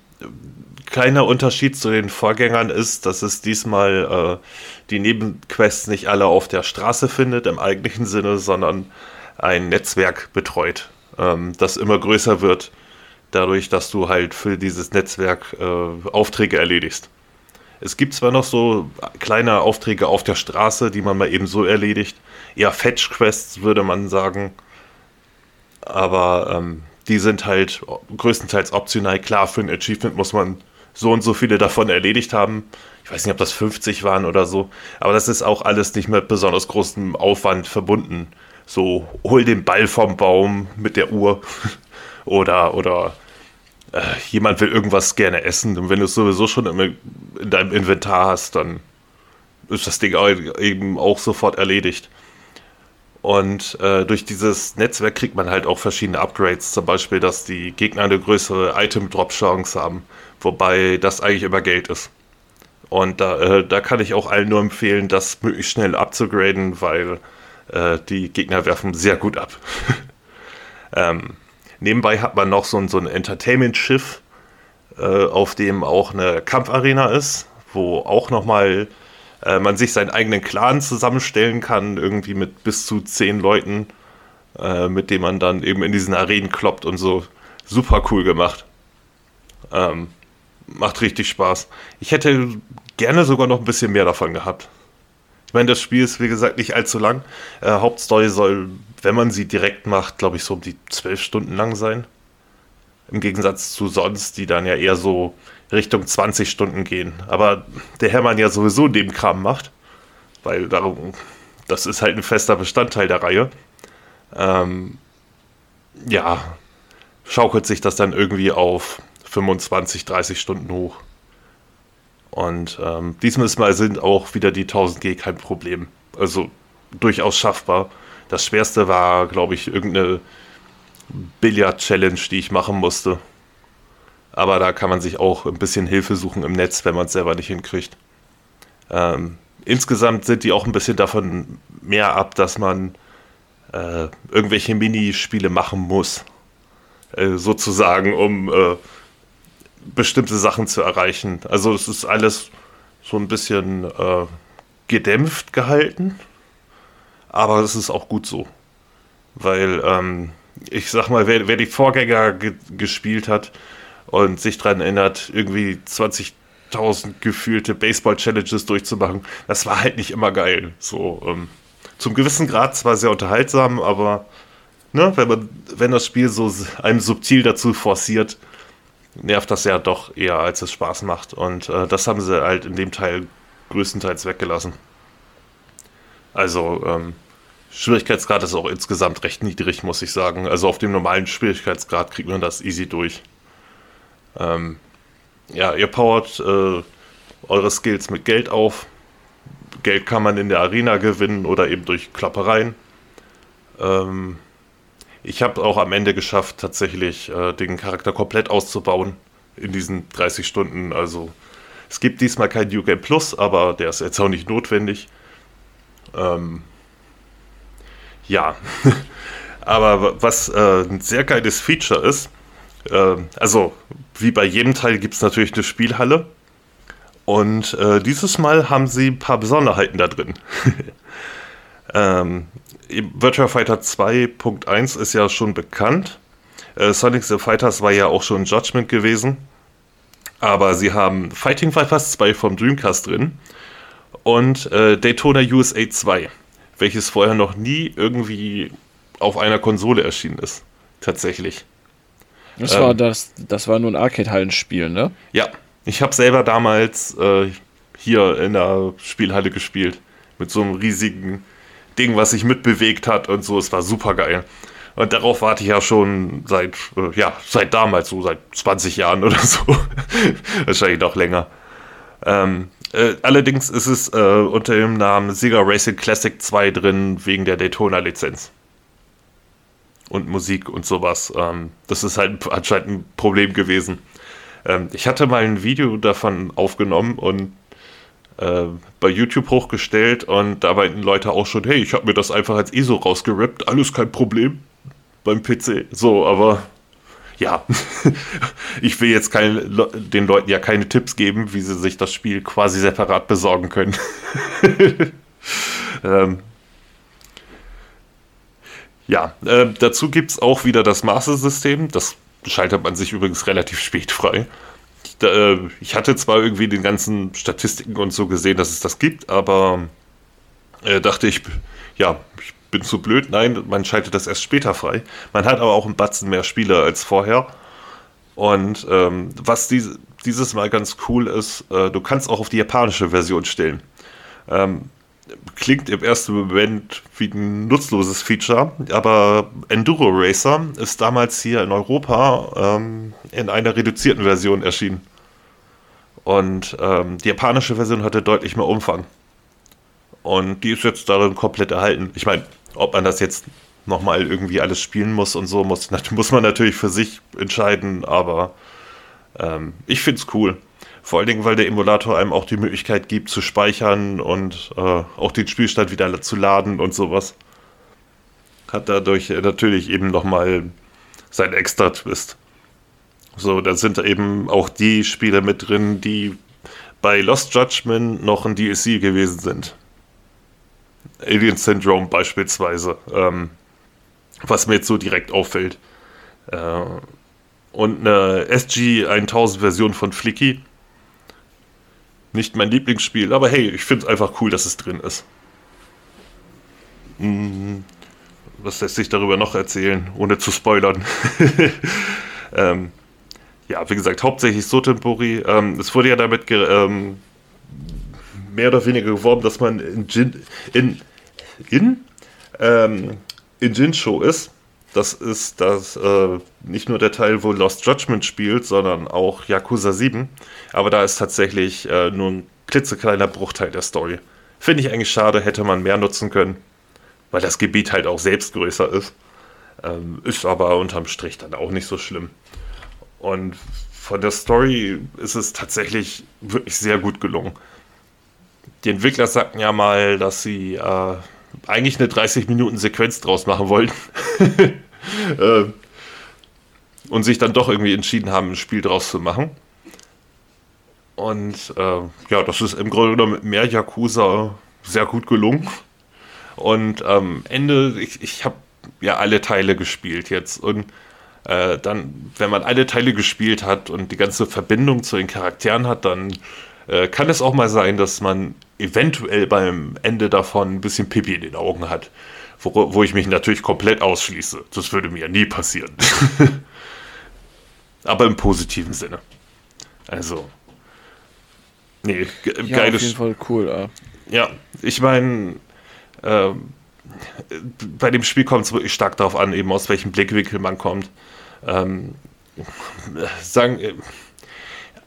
Speaker 3: kleiner Unterschied zu den Vorgängern ist, dass es diesmal äh, die Nebenquests nicht alle auf der Straße findet im eigentlichen Sinne, sondern ein Netzwerk betreut, ähm, das immer größer wird, dadurch, dass du halt für dieses Netzwerk äh, Aufträge erledigst. Es gibt zwar noch so kleine Aufträge auf der Straße, die man mal eben so erledigt, eher Fetch-Quests würde man sagen, aber ähm, die sind halt größtenteils optional. Klar, für ein Achievement muss man so und so viele davon erledigt haben. Ich weiß nicht, ob das 50 waren oder so. Aber das ist auch alles nicht mit besonders großem Aufwand verbunden. So, hol den Ball vom Baum mit der Uhr. oder, oder äh, jemand will irgendwas gerne essen. Und wenn du es sowieso schon in, in deinem Inventar hast, dann ist das Ding eben auch sofort erledigt. Und äh, durch dieses Netzwerk kriegt man halt auch verschiedene Upgrades. Zum Beispiel, dass die Gegner eine größere Item-Drop-Chance haben. Wobei das eigentlich immer Geld ist. Und da, äh, da kann ich auch allen nur empfehlen, das möglichst schnell abzugraden, weil äh, die Gegner werfen sehr gut ab. ähm, nebenbei hat man noch so ein, so ein Entertainment-Schiff, äh, auf dem auch eine Kampfarena ist, wo auch nochmal äh, man sich seinen eigenen Clan zusammenstellen kann, irgendwie mit bis zu zehn Leuten, äh, mit denen man dann eben in diesen Arenen kloppt und so. Super cool gemacht. Ähm, macht richtig Spaß. Ich hätte gerne sogar noch ein bisschen mehr davon gehabt. Ich meine, das Spiel ist wie gesagt nicht allzu lang. Äh, Hauptstory soll, wenn man sie direkt macht, glaube ich, so um die zwölf Stunden lang sein. Im Gegensatz zu sonst, die dann ja eher so Richtung 20 Stunden gehen. Aber der Hermann ja sowieso den Kram macht, weil darum, das ist halt ein fester Bestandteil der Reihe. Ähm, ja, schaukelt sich das dann irgendwie auf 25, 30 Stunden hoch. Und ähm, diesmal sind auch wieder die 1000G kein Problem. Also durchaus schaffbar. Das schwerste war, glaube ich, irgendeine Billard-Challenge, die ich machen musste. Aber da kann man sich auch ein bisschen Hilfe suchen im Netz, wenn man es selber nicht hinkriegt. Ähm, insgesamt sind die auch ein bisschen davon mehr ab, dass man äh, irgendwelche Minispiele machen muss. Äh, sozusagen, um äh, bestimmte Sachen zu erreichen. Also es ist alles so ein bisschen äh, gedämpft gehalten. Aber es ist auch gut so. Weil, ähm, ich sag mal, wer, wer die Vorgänger ge gespielt hat, und sich daran erinnert, irgendwie 20.000 gefühlte Baseball-Challenges durchzumachen, das war halt nicht immer geil. So, ähm, zum gewissen Grad zwar sehr unterhaltsam, aber ne, wenn, man, wenn das Spiel so einem subtil dazu forciert, nervt das ja doch eher, als es Spaß macht. Und äh, das haben sie halt in dem Teil größtenteils weggelassen. Also, ähm, Schwierigkeitsgrad ist auch insgesamt recht niedrig, muss ich sagen. Also auf dem normalen Schwierigkeitsgrad kriegt man das easy durch. Ähm, ja, ihr powert äh, eure Skills mit Geld auf. Geld kann man in der Arena gewinnen oder eben durch Klappereien. Ähm, ich habe auch am Ende geschafft, tatsächlich äh, den Charakter komplett auszubauen in diesen 30 Stunden. Also es gibt diesmal kein New Game Plus, aber der ist jetzt auch nicht notwendig. Ähm, ja, aber was äh, ein sehr geiles Feature ist, äh, also wie bei jedem Teil gibt es natürlich eine Spielhalle. Und äh, dieses Mal haben sie ein paar Besonderheiten da drin. ähm, Virtua Fighter 2.1 ist ja schon bekannt. Äh, Sonic the Fighters war ja auch schon Judgment gewesen. Aber sie haben Fighting Fighters 2 vom Dreamcast drin und äh, Daytona USA 2, welches vorher noch nie irgendwie auf einer Konsole erschienen ist. Tatsächlich.
Speaker 2: Das ähm, war das, das war nur ein Arcade-Hallenspiel, ne?
Speaker 3: Ja, ich habe selber damals äh, hier in der Spielhalle gespielt. Mit so einem riesigen Ding, was sich mitbewegt hat und so. Es war super geil. Und darauf warte ich ja schon seit, äh, ja, seit damals, so seit 20 Jahren oder so. Wahrscheinlich noch länger. Ähm, äh, allerdings ist es äh, unter dem Namen Sega Racing Classic 2 drin, wegen der Daytona-Lizenz. Und Musik und sowas. Ähm, das ist halt anscheinend ein Problem gewesen. Ähm, ich hatte mal ein Video davon aufgenommen und äh, bei YouTube hochgestellt und da meinten Leute auch schon, hey, ich habe mir das einfach als ISO rausgerippt, alles kein Problem beim PC. So, aber ja, ich will jetzt keine, den Leuten ja keine Tipps geben, wie sie sich das Spiel quasi separat besorgen können. ähm, ja, äh, dazu gibt es auch wieder das Master-System. Das schaltet man sich übrigens relativ spät frei. Ich, äh, ich hatte zwar irgendwie den ganzen Statistiken und so gesehen, dass es das gibt, aber äh, dachte ich, ja, ich bin zu blöd. Nein, man schaltet das erst später frei. Man hat aber auch ein Batzen mehr Spieler als vorher. Und ähm, was dies, dieses Mal ganz cool ist, äh, du kannst auch auf die japanische Version stellen. Ähm, klingt im ersten Moment wie ein nutzloses Feature, aber Enduro Racer ist damals hier in Europa ähm, in einer reduzierten Version erschienen. Und ähm, die japanische Version hatte deutlich mehr Umfang. Und die ist jetzt darin komplett erhalten. Ich meine, ob man das jetzt nochmal irgendwie alles spielen muss und so, muss, muss man natürlich für sich entscheiden, aber ähm, ich finde es cool. Vor allen Dingen, weil der Emulator einem auch die Möglichkeit gibt zu speichern und äh, auch den Spielstand wieder zu laden und sowas. Hat dadurch natürlich eben nochmal sein extra Twist. So, da sind eben auch die Spiele mit drin, die bei Lost Judgment noch ein DLC gewesen sind. Alien Syndrome beispielsweise, ähm, was mir jetzt so direkt auffällt. Äh, und eine SG-1000-Version von Flicky. Nicht mein Lieblingsspiel, aber hey, ich finde es einfach cool, dass es drin ist. Hm, was lässt sich darüber noch erzählen, ohne zu spoilern? ähm, ja, wie gesagt, hauptsächlich Sotempori. Ähm, es wurde ja damit ähm, mehr oder weniger geworben, dass man in Jin, in, in, ähm, in Jin-Show ist. Das ist das äh, nicht nur der Teil, wo Lost Judgment spielt, sondern auch Yakuza 7. Aber da ist tatsächlich äh, nur ein klitzekleiner Bruchteil der Story. Finde ich eigentlich schade, hätte man mehr nutzen können, weil das Gebiet halt auch selbst größer ist. Ähm, ist aber unterm Strich dann auch nicht so schlimm. Und von der Story ist es tatsächlich wirklich sehr gut gelungen die Entwickler sagten ja mal, dass sie äh, eigentlich eine 30-Minuten-Sequenz draus machen wollten. äh, und sich dann doch irgendwie entschieden haben, ein Spiel draus zu machen. Und äh, ja, das ist im Grunde genommen mit mehr Yakuza sehr gut gelungen. Und am ähm, Ende, ich, ich habe ja alle Teile gespielt jetzt. Und äh, dann, wenn man alle Teile gespielt hat und die ganze Verbindung zu den Charakteren hat, dann äh, kann es auch mal sein, dass man eventuell beim Ende davon ein bisschen Pipi in den Augen hat. Wo, wo ich mich natürlich komplett ausschließe. Das würde mir nie passieren. Aber im positiven Sinne. Also. Nee, ge ja, geiles. Auf
Speaker 2: jeden Fall cool,
Speaker 3: ja. Ja, ich meine, äh, bei dem Spiel kommt es wirklich stark darauf an, eben aus welchem Blickwinkel man kommt. Ähm, sagen,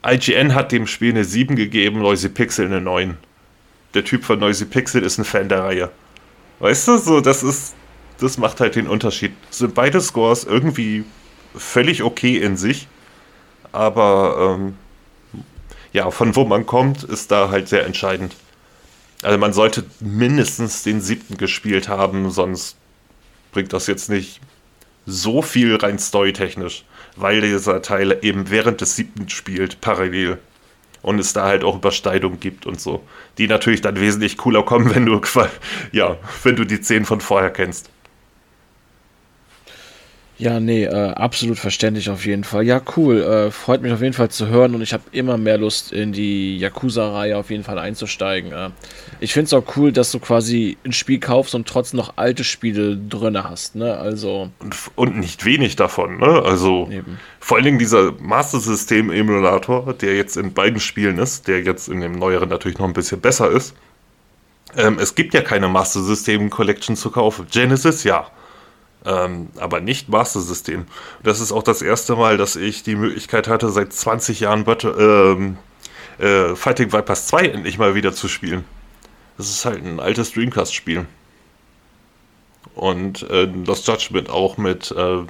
Speaker 3: IGN hat dem Spiel eine 7 gegeben, Noisy Pixel eine 9. Der Typ von Noisy Pixel ist ein Fan der Reihe. Weißt du, so, das ist, das macht halt den Unterschied. Sind beide Scores irgendwie völlig okay in sich, aber ähm, ja, von wo man kommt, ist da halt sehr entscheidend. Also man sollte mindestens den siebten gespielt haben, sonst bringt das jetzt nicht so viel rein storytechnisch weil dieser Teil eben während des siebten spielt, parallel. Und es da halt auch Übersteigungen gibt und so. Die natürlich dann wesentlich cooler kommen, wenn du, ja, wenn du die zehn von vorher kennst.
Speaker 2: Ja, nee, äh, absolut verständlich auf jeden Fall. Ja, cool. Äh, freut mich auf jeden Fall zu hören und ich habe immer mehr Lust, in die Yakuza-Reihe auf jeden Fall einzusteigen. Äh, ich finde es auch cool, dass du quasi ein Spiel kaufst und trotzdem noch alte Spiele drin hast. Ne? Also
Speaker 3: und, und nicht wenig davon. Ne? Also eben. vor allen Dingen dieser Master System-Emulator, der jetzt in beiden Spielen ist, der jetzt in dem neueren natürlich noch ein bisschen besser ist. Ähm, es gibt ja keine Master System Collection zu kaufen. Genesis ja. Ähm, aber nicht Master System. Das ist auch das erste Mal, dass ich die Möglichkeit hatte, seit 20 Jahren But ähm, äh, Fighting Vipers 2 endlich mal wieder zu spielen. Das ist halt ein altes Dreamcast-Spiel. Und äh, Lost Judgment auch mit äh,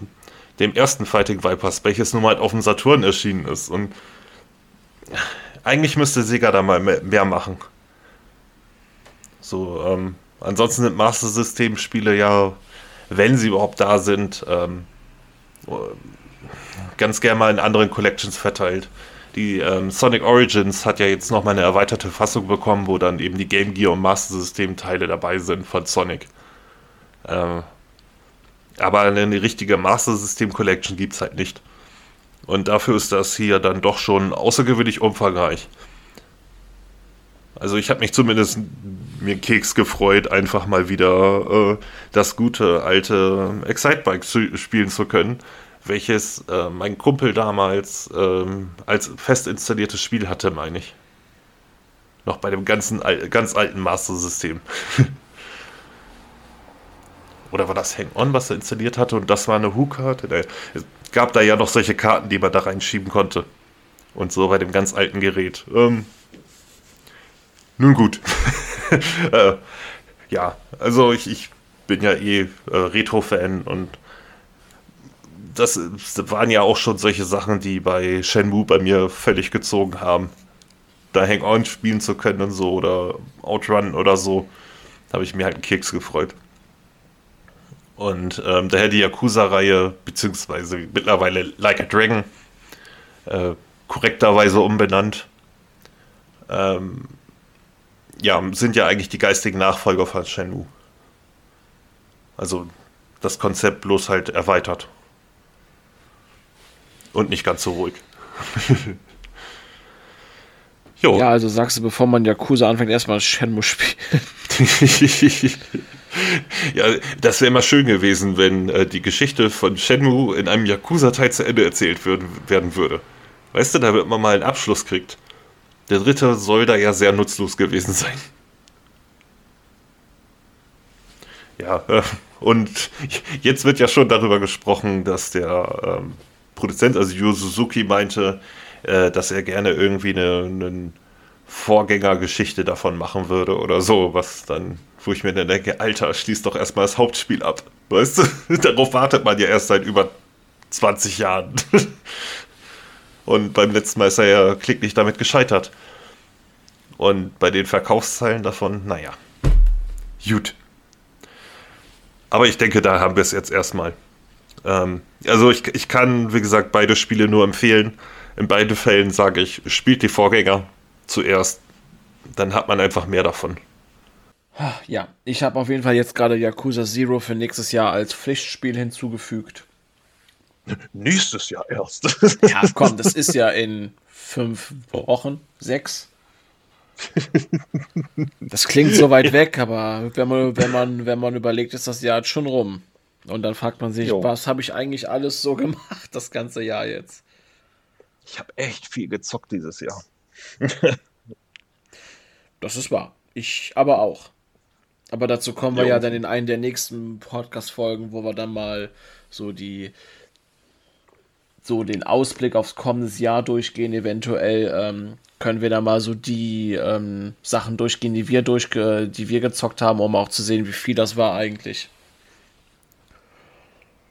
Speaker 3: dem ersten Fighting Vipers, welches nun mal auf dem Saturn erschienen ist. Und eigentlich müsste Sega da mal mehr, machen. So, ähm, ansonsten sind Master System Spiele ja wenn sie überhaupt da sind, ähm, ganz gerne mal in anderen Collections verteilt. Die ähm, Sonic Origins hat ja jetzt noch mal eine erweiterte Fassung bekommen, wo dann eben die Game Gear und Master System Teile dabei sind von Sonic. Ähm, aber eine richtige Master System Collection gibt es halt nicht. Und dafür ist das hier dann doch schon außergewöhnlich umfangreich. Also ich habe mich zumindest mir Keks gefreut, einfach mal wieder äh, das gute alte Excitebike zu, spielen zu können, welches äh, mein Kumpel damals äh, als fest installiertes Spiel hatte, meine ich. Noch bei dem ganzen ganz alten Master-System. Oder war das Hang-On, was er installiert hatte und das war eine Who-Karte? Es gab da ja noch solche Karten, die man da reinschieben konnte. Und so bei dem ganz alten Gerät. Ähm, nun gut. äh, ja, also ich, ich bin ja eh äh, Retro-Fan und das, das, waren ja auch schon solche Sachen, die bei Shenmue bei mir völlig gezogen haben. Da Hang-On spielen zu können und so oder Outrun oder so, habe ich mir halt einen Keks gefreut. Und ähm, daher die Yakuza-Reihe, beziehungsweise mittlerweile Like a Dragon, äh, korrekterweise umbenannt. Ähm, ja, sind ja eigentlich die geistigen Nachfolger von Shenmue. Also das Konzept bloß halt erweitert. Und nicht ganz so ruhig.
Speaker 2: jo. Ja, also sagst du, bevor man Yakuza anfängt, erstmal Shenmue spielen.
Speaker 3: ja, das wäre immer schön gewesen, wenn äh, die Geschichte von Shenmue in einem Yakuza-Teil zu Ende erzählt würden, werden würde. Weißt du, damit man mal einen Abschluss kriegt. Der dritte soll da ja sehr nutzlos gewesen sein. Ja, äh, und jetzt wird ja schon darüber gesprochen, dass der ähm, Produzent, also Yu Suzuki, meinte, äh, dass er gerne irgendwie eine, eine Vorgängergeschichte davon machen würde oder so, was dann, wo ich mir dann denke, Alter, schließ doch erstmal das Hauptspiel ab. Weißt du, darauf wartet man ja erst seit über 20 Jahren. Und beim letzten Mal ist er ja klicklich damit gescheitert. Und bei den Verkaufszahlen davon, naja, gut. Aber ich denke, da haben wir es jetzt erstmal. Ähm, also ich, ich kann, wie gesagt, beide Spiele nur empfehlen. In beiden Fällen sage ich, spielt die Vorgänger zuerst. Dann hat man einfach mehr davon.
Speaker 2: Ja, ich habe auf jeden Fall jetzt gerade Yakuza Zero für nächstes Jahr als Pflichtspiel hinzugefügt.
Speaker 4: Nächstes Jahr erst.
Speaker 2: ja, komm, das ist ja in fünf Wochen, sechs. Das klingt so weit weg, aber wenn man, wenn man, wenn man überlegt, ist das Jahr jetzt schon rum. Und dann fragt man sich, jo. was habe ich eigentlich alles so gemacht, das ganze Jahr jetzt?
Speaker 4: Ich habe echt viel gezockt dieses Jahr.
Speaker 2: das ist wahr. Ich aber auch. Aber dazu kommen wir jo. ja dann in einen der nächsten Podcast-Folgen, wo wir dann mal so die so den Ausblick aufs kommende Jahr durchgehen. Eventuell ähm, können wir da mal so die ähm, Sachen durchgehen, die wir durchge die wir gezockt haben, um auch zu sehen, wie viel das war eigentlich.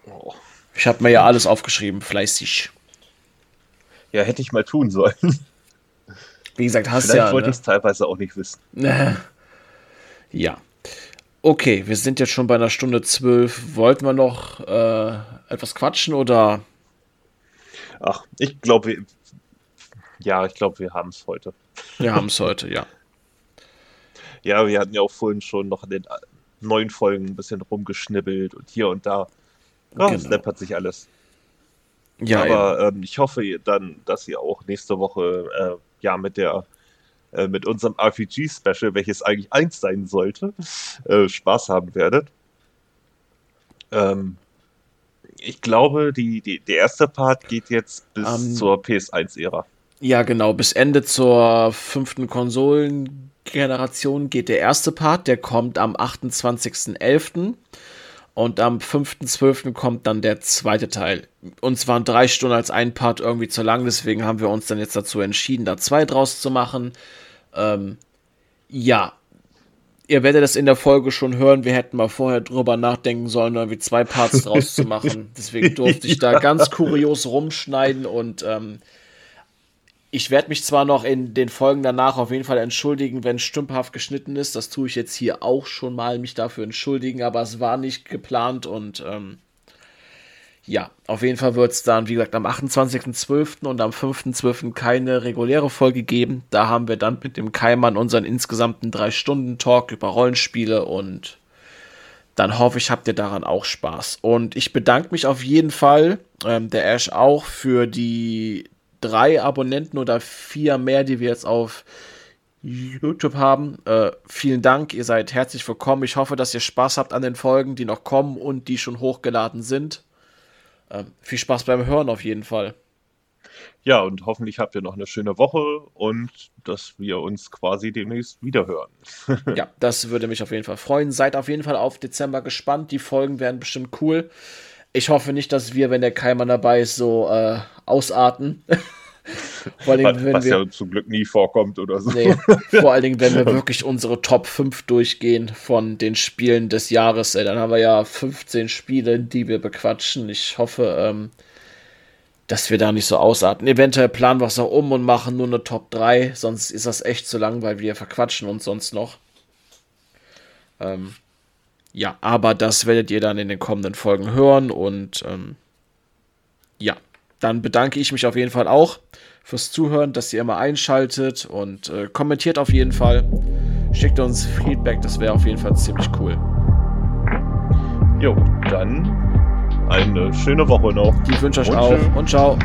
Speaker 2: Oh. Ich habe mir ja alles aufgeschrieben, fleißig.
Speaker 4: Ja, hätte ich mal tun sollen.
Speaker 2: Wie gesagt, hast
Speaker 4: Vielleicht
Speaker 2: ja.
Speaker 4: Vielleicht wollte ne? ich es teilweise auch nicht wissen.
Speaker 2: ja. Okay, wir sind jetzt schon bei einer Stunde zwölf. Wollten wir noch äh, etwas quatschen oder?
Speaker 4: Ach, ich glaube, ja, ich glaube, wir haben es heute.
Speaker 2: Wir haben es heute, ja.
Speaker 4: Ja, wir hatten ja auch vorhin schon noch in den neuen Folgen ein bisschen rumgeschnibbelt und hier und da.
Speaker 3: Ja, genau. läppert sich alles. Ja, aber ähm, ich hoffe dann, dass ihr auch nächste Woche äh, ja mit der äh, mit unserem RPG-Special, welches eigentlich eins sein sollte, äh, Spaß haben werdet. Ähm, ich glaube, die, die, der erste Part geht jetzt bis um, zur PS1-Ära.
Speaker 2: Ja, genau. Bis Ende zur fünften Konsolengeneration geht der erste Part. Der kommt am 28.11. Und am 5.12. kommt dann der zweite Teil. Uns waren drei Stunden als ein Part irgendwie zu lang, deswegen haben wir uns dann jetzt dazu entschieden, da zwei draus zu machen. Ähm, ja, ihr werdet das in der Folge schon hören. Wir hätten mal vorher drüber nachdenken sollen, irgendwie zwei Parts draus zu machen. Deswegen durfte ich da ganz kurios rumschneiden und ähm, ich werde mich zwar noch in den Folgen danach auf jeden Fall entschuldigen, wenn stümperhaft geschnitten ist. Das tue ich jetzt hier auch schon mal, mich dafür entschuldigen, aber es war nicht geplant und ähm, ja, auf jeden Fall wird es dann, wie gesagt, am 28.12. und am 5.12. keine reguläre Folge geben. Da haben wir dann mit dem Keimann unseren insgesamten 3-Stunden-Talk über Rollenspiele und dann hoffe ich, habt ihr daran auch Spaß. Und ich bedanke mich auf jeden Fall, ähm, der Ash auch, für die drei Abonnenten oder vier mehr, die wir jetzt auf YouTube haben. Äh, vielen Dank, ihr seid herzlich willkommen. Ich hoffe, dass ihr Spaß habt an den Folgen, die noch kommen und die schon hochgeladen sind. Äh, viel Spaß beim Hören auf jeden Fall.
Speaker 3: Ja, und hoffentlich habt ihr noch eine schöne Woche und dass wir uns quasi demnächst wiederhören.
Speaker 2: ja, das würde mich auf jeden Fall freuen. Seid auf jeden Fall auf Dezember gespannt. Die Folgen werden bestimmt cool. Ich hoffe nicht, dass wir, wenn der Keimer dabei ist, so äh, ausarten.
Speaker 3: vor allem, was, was wir, ja zum Glück nie vorkommt oder so. Nee,
Speaker 2: vor allen Dingen, wenn wir wirklich unsere Top 5 durchgehen von den Spielen des Jahres, ey, dann haben wir ja 15 Spiele, die wir bequatschen. Ich hoffe, ähm, dass wir da nicht so ausarten. Eventuell planen wir es auch um und machen nur eine Top 3, sonst ist das echt zu lang, weil wir verquatschen uns sonst noch. Ähm, ja, aber das werdet ihr dann in den kommenden Folgen hören und ähm, ja, dann bedanke ich mich auf jeden Fall auch fürs Zuhören, dass ihr immer einschaltet und äh, kommentiert auf jeden Fall. Schickt uns Feedback, das wäre auf jeden Fall ziemlich cool.
Speaker 3: Jo, dann eine schöne Woche noch.
Speaker 2: Die wünsche ich und auch und ciao.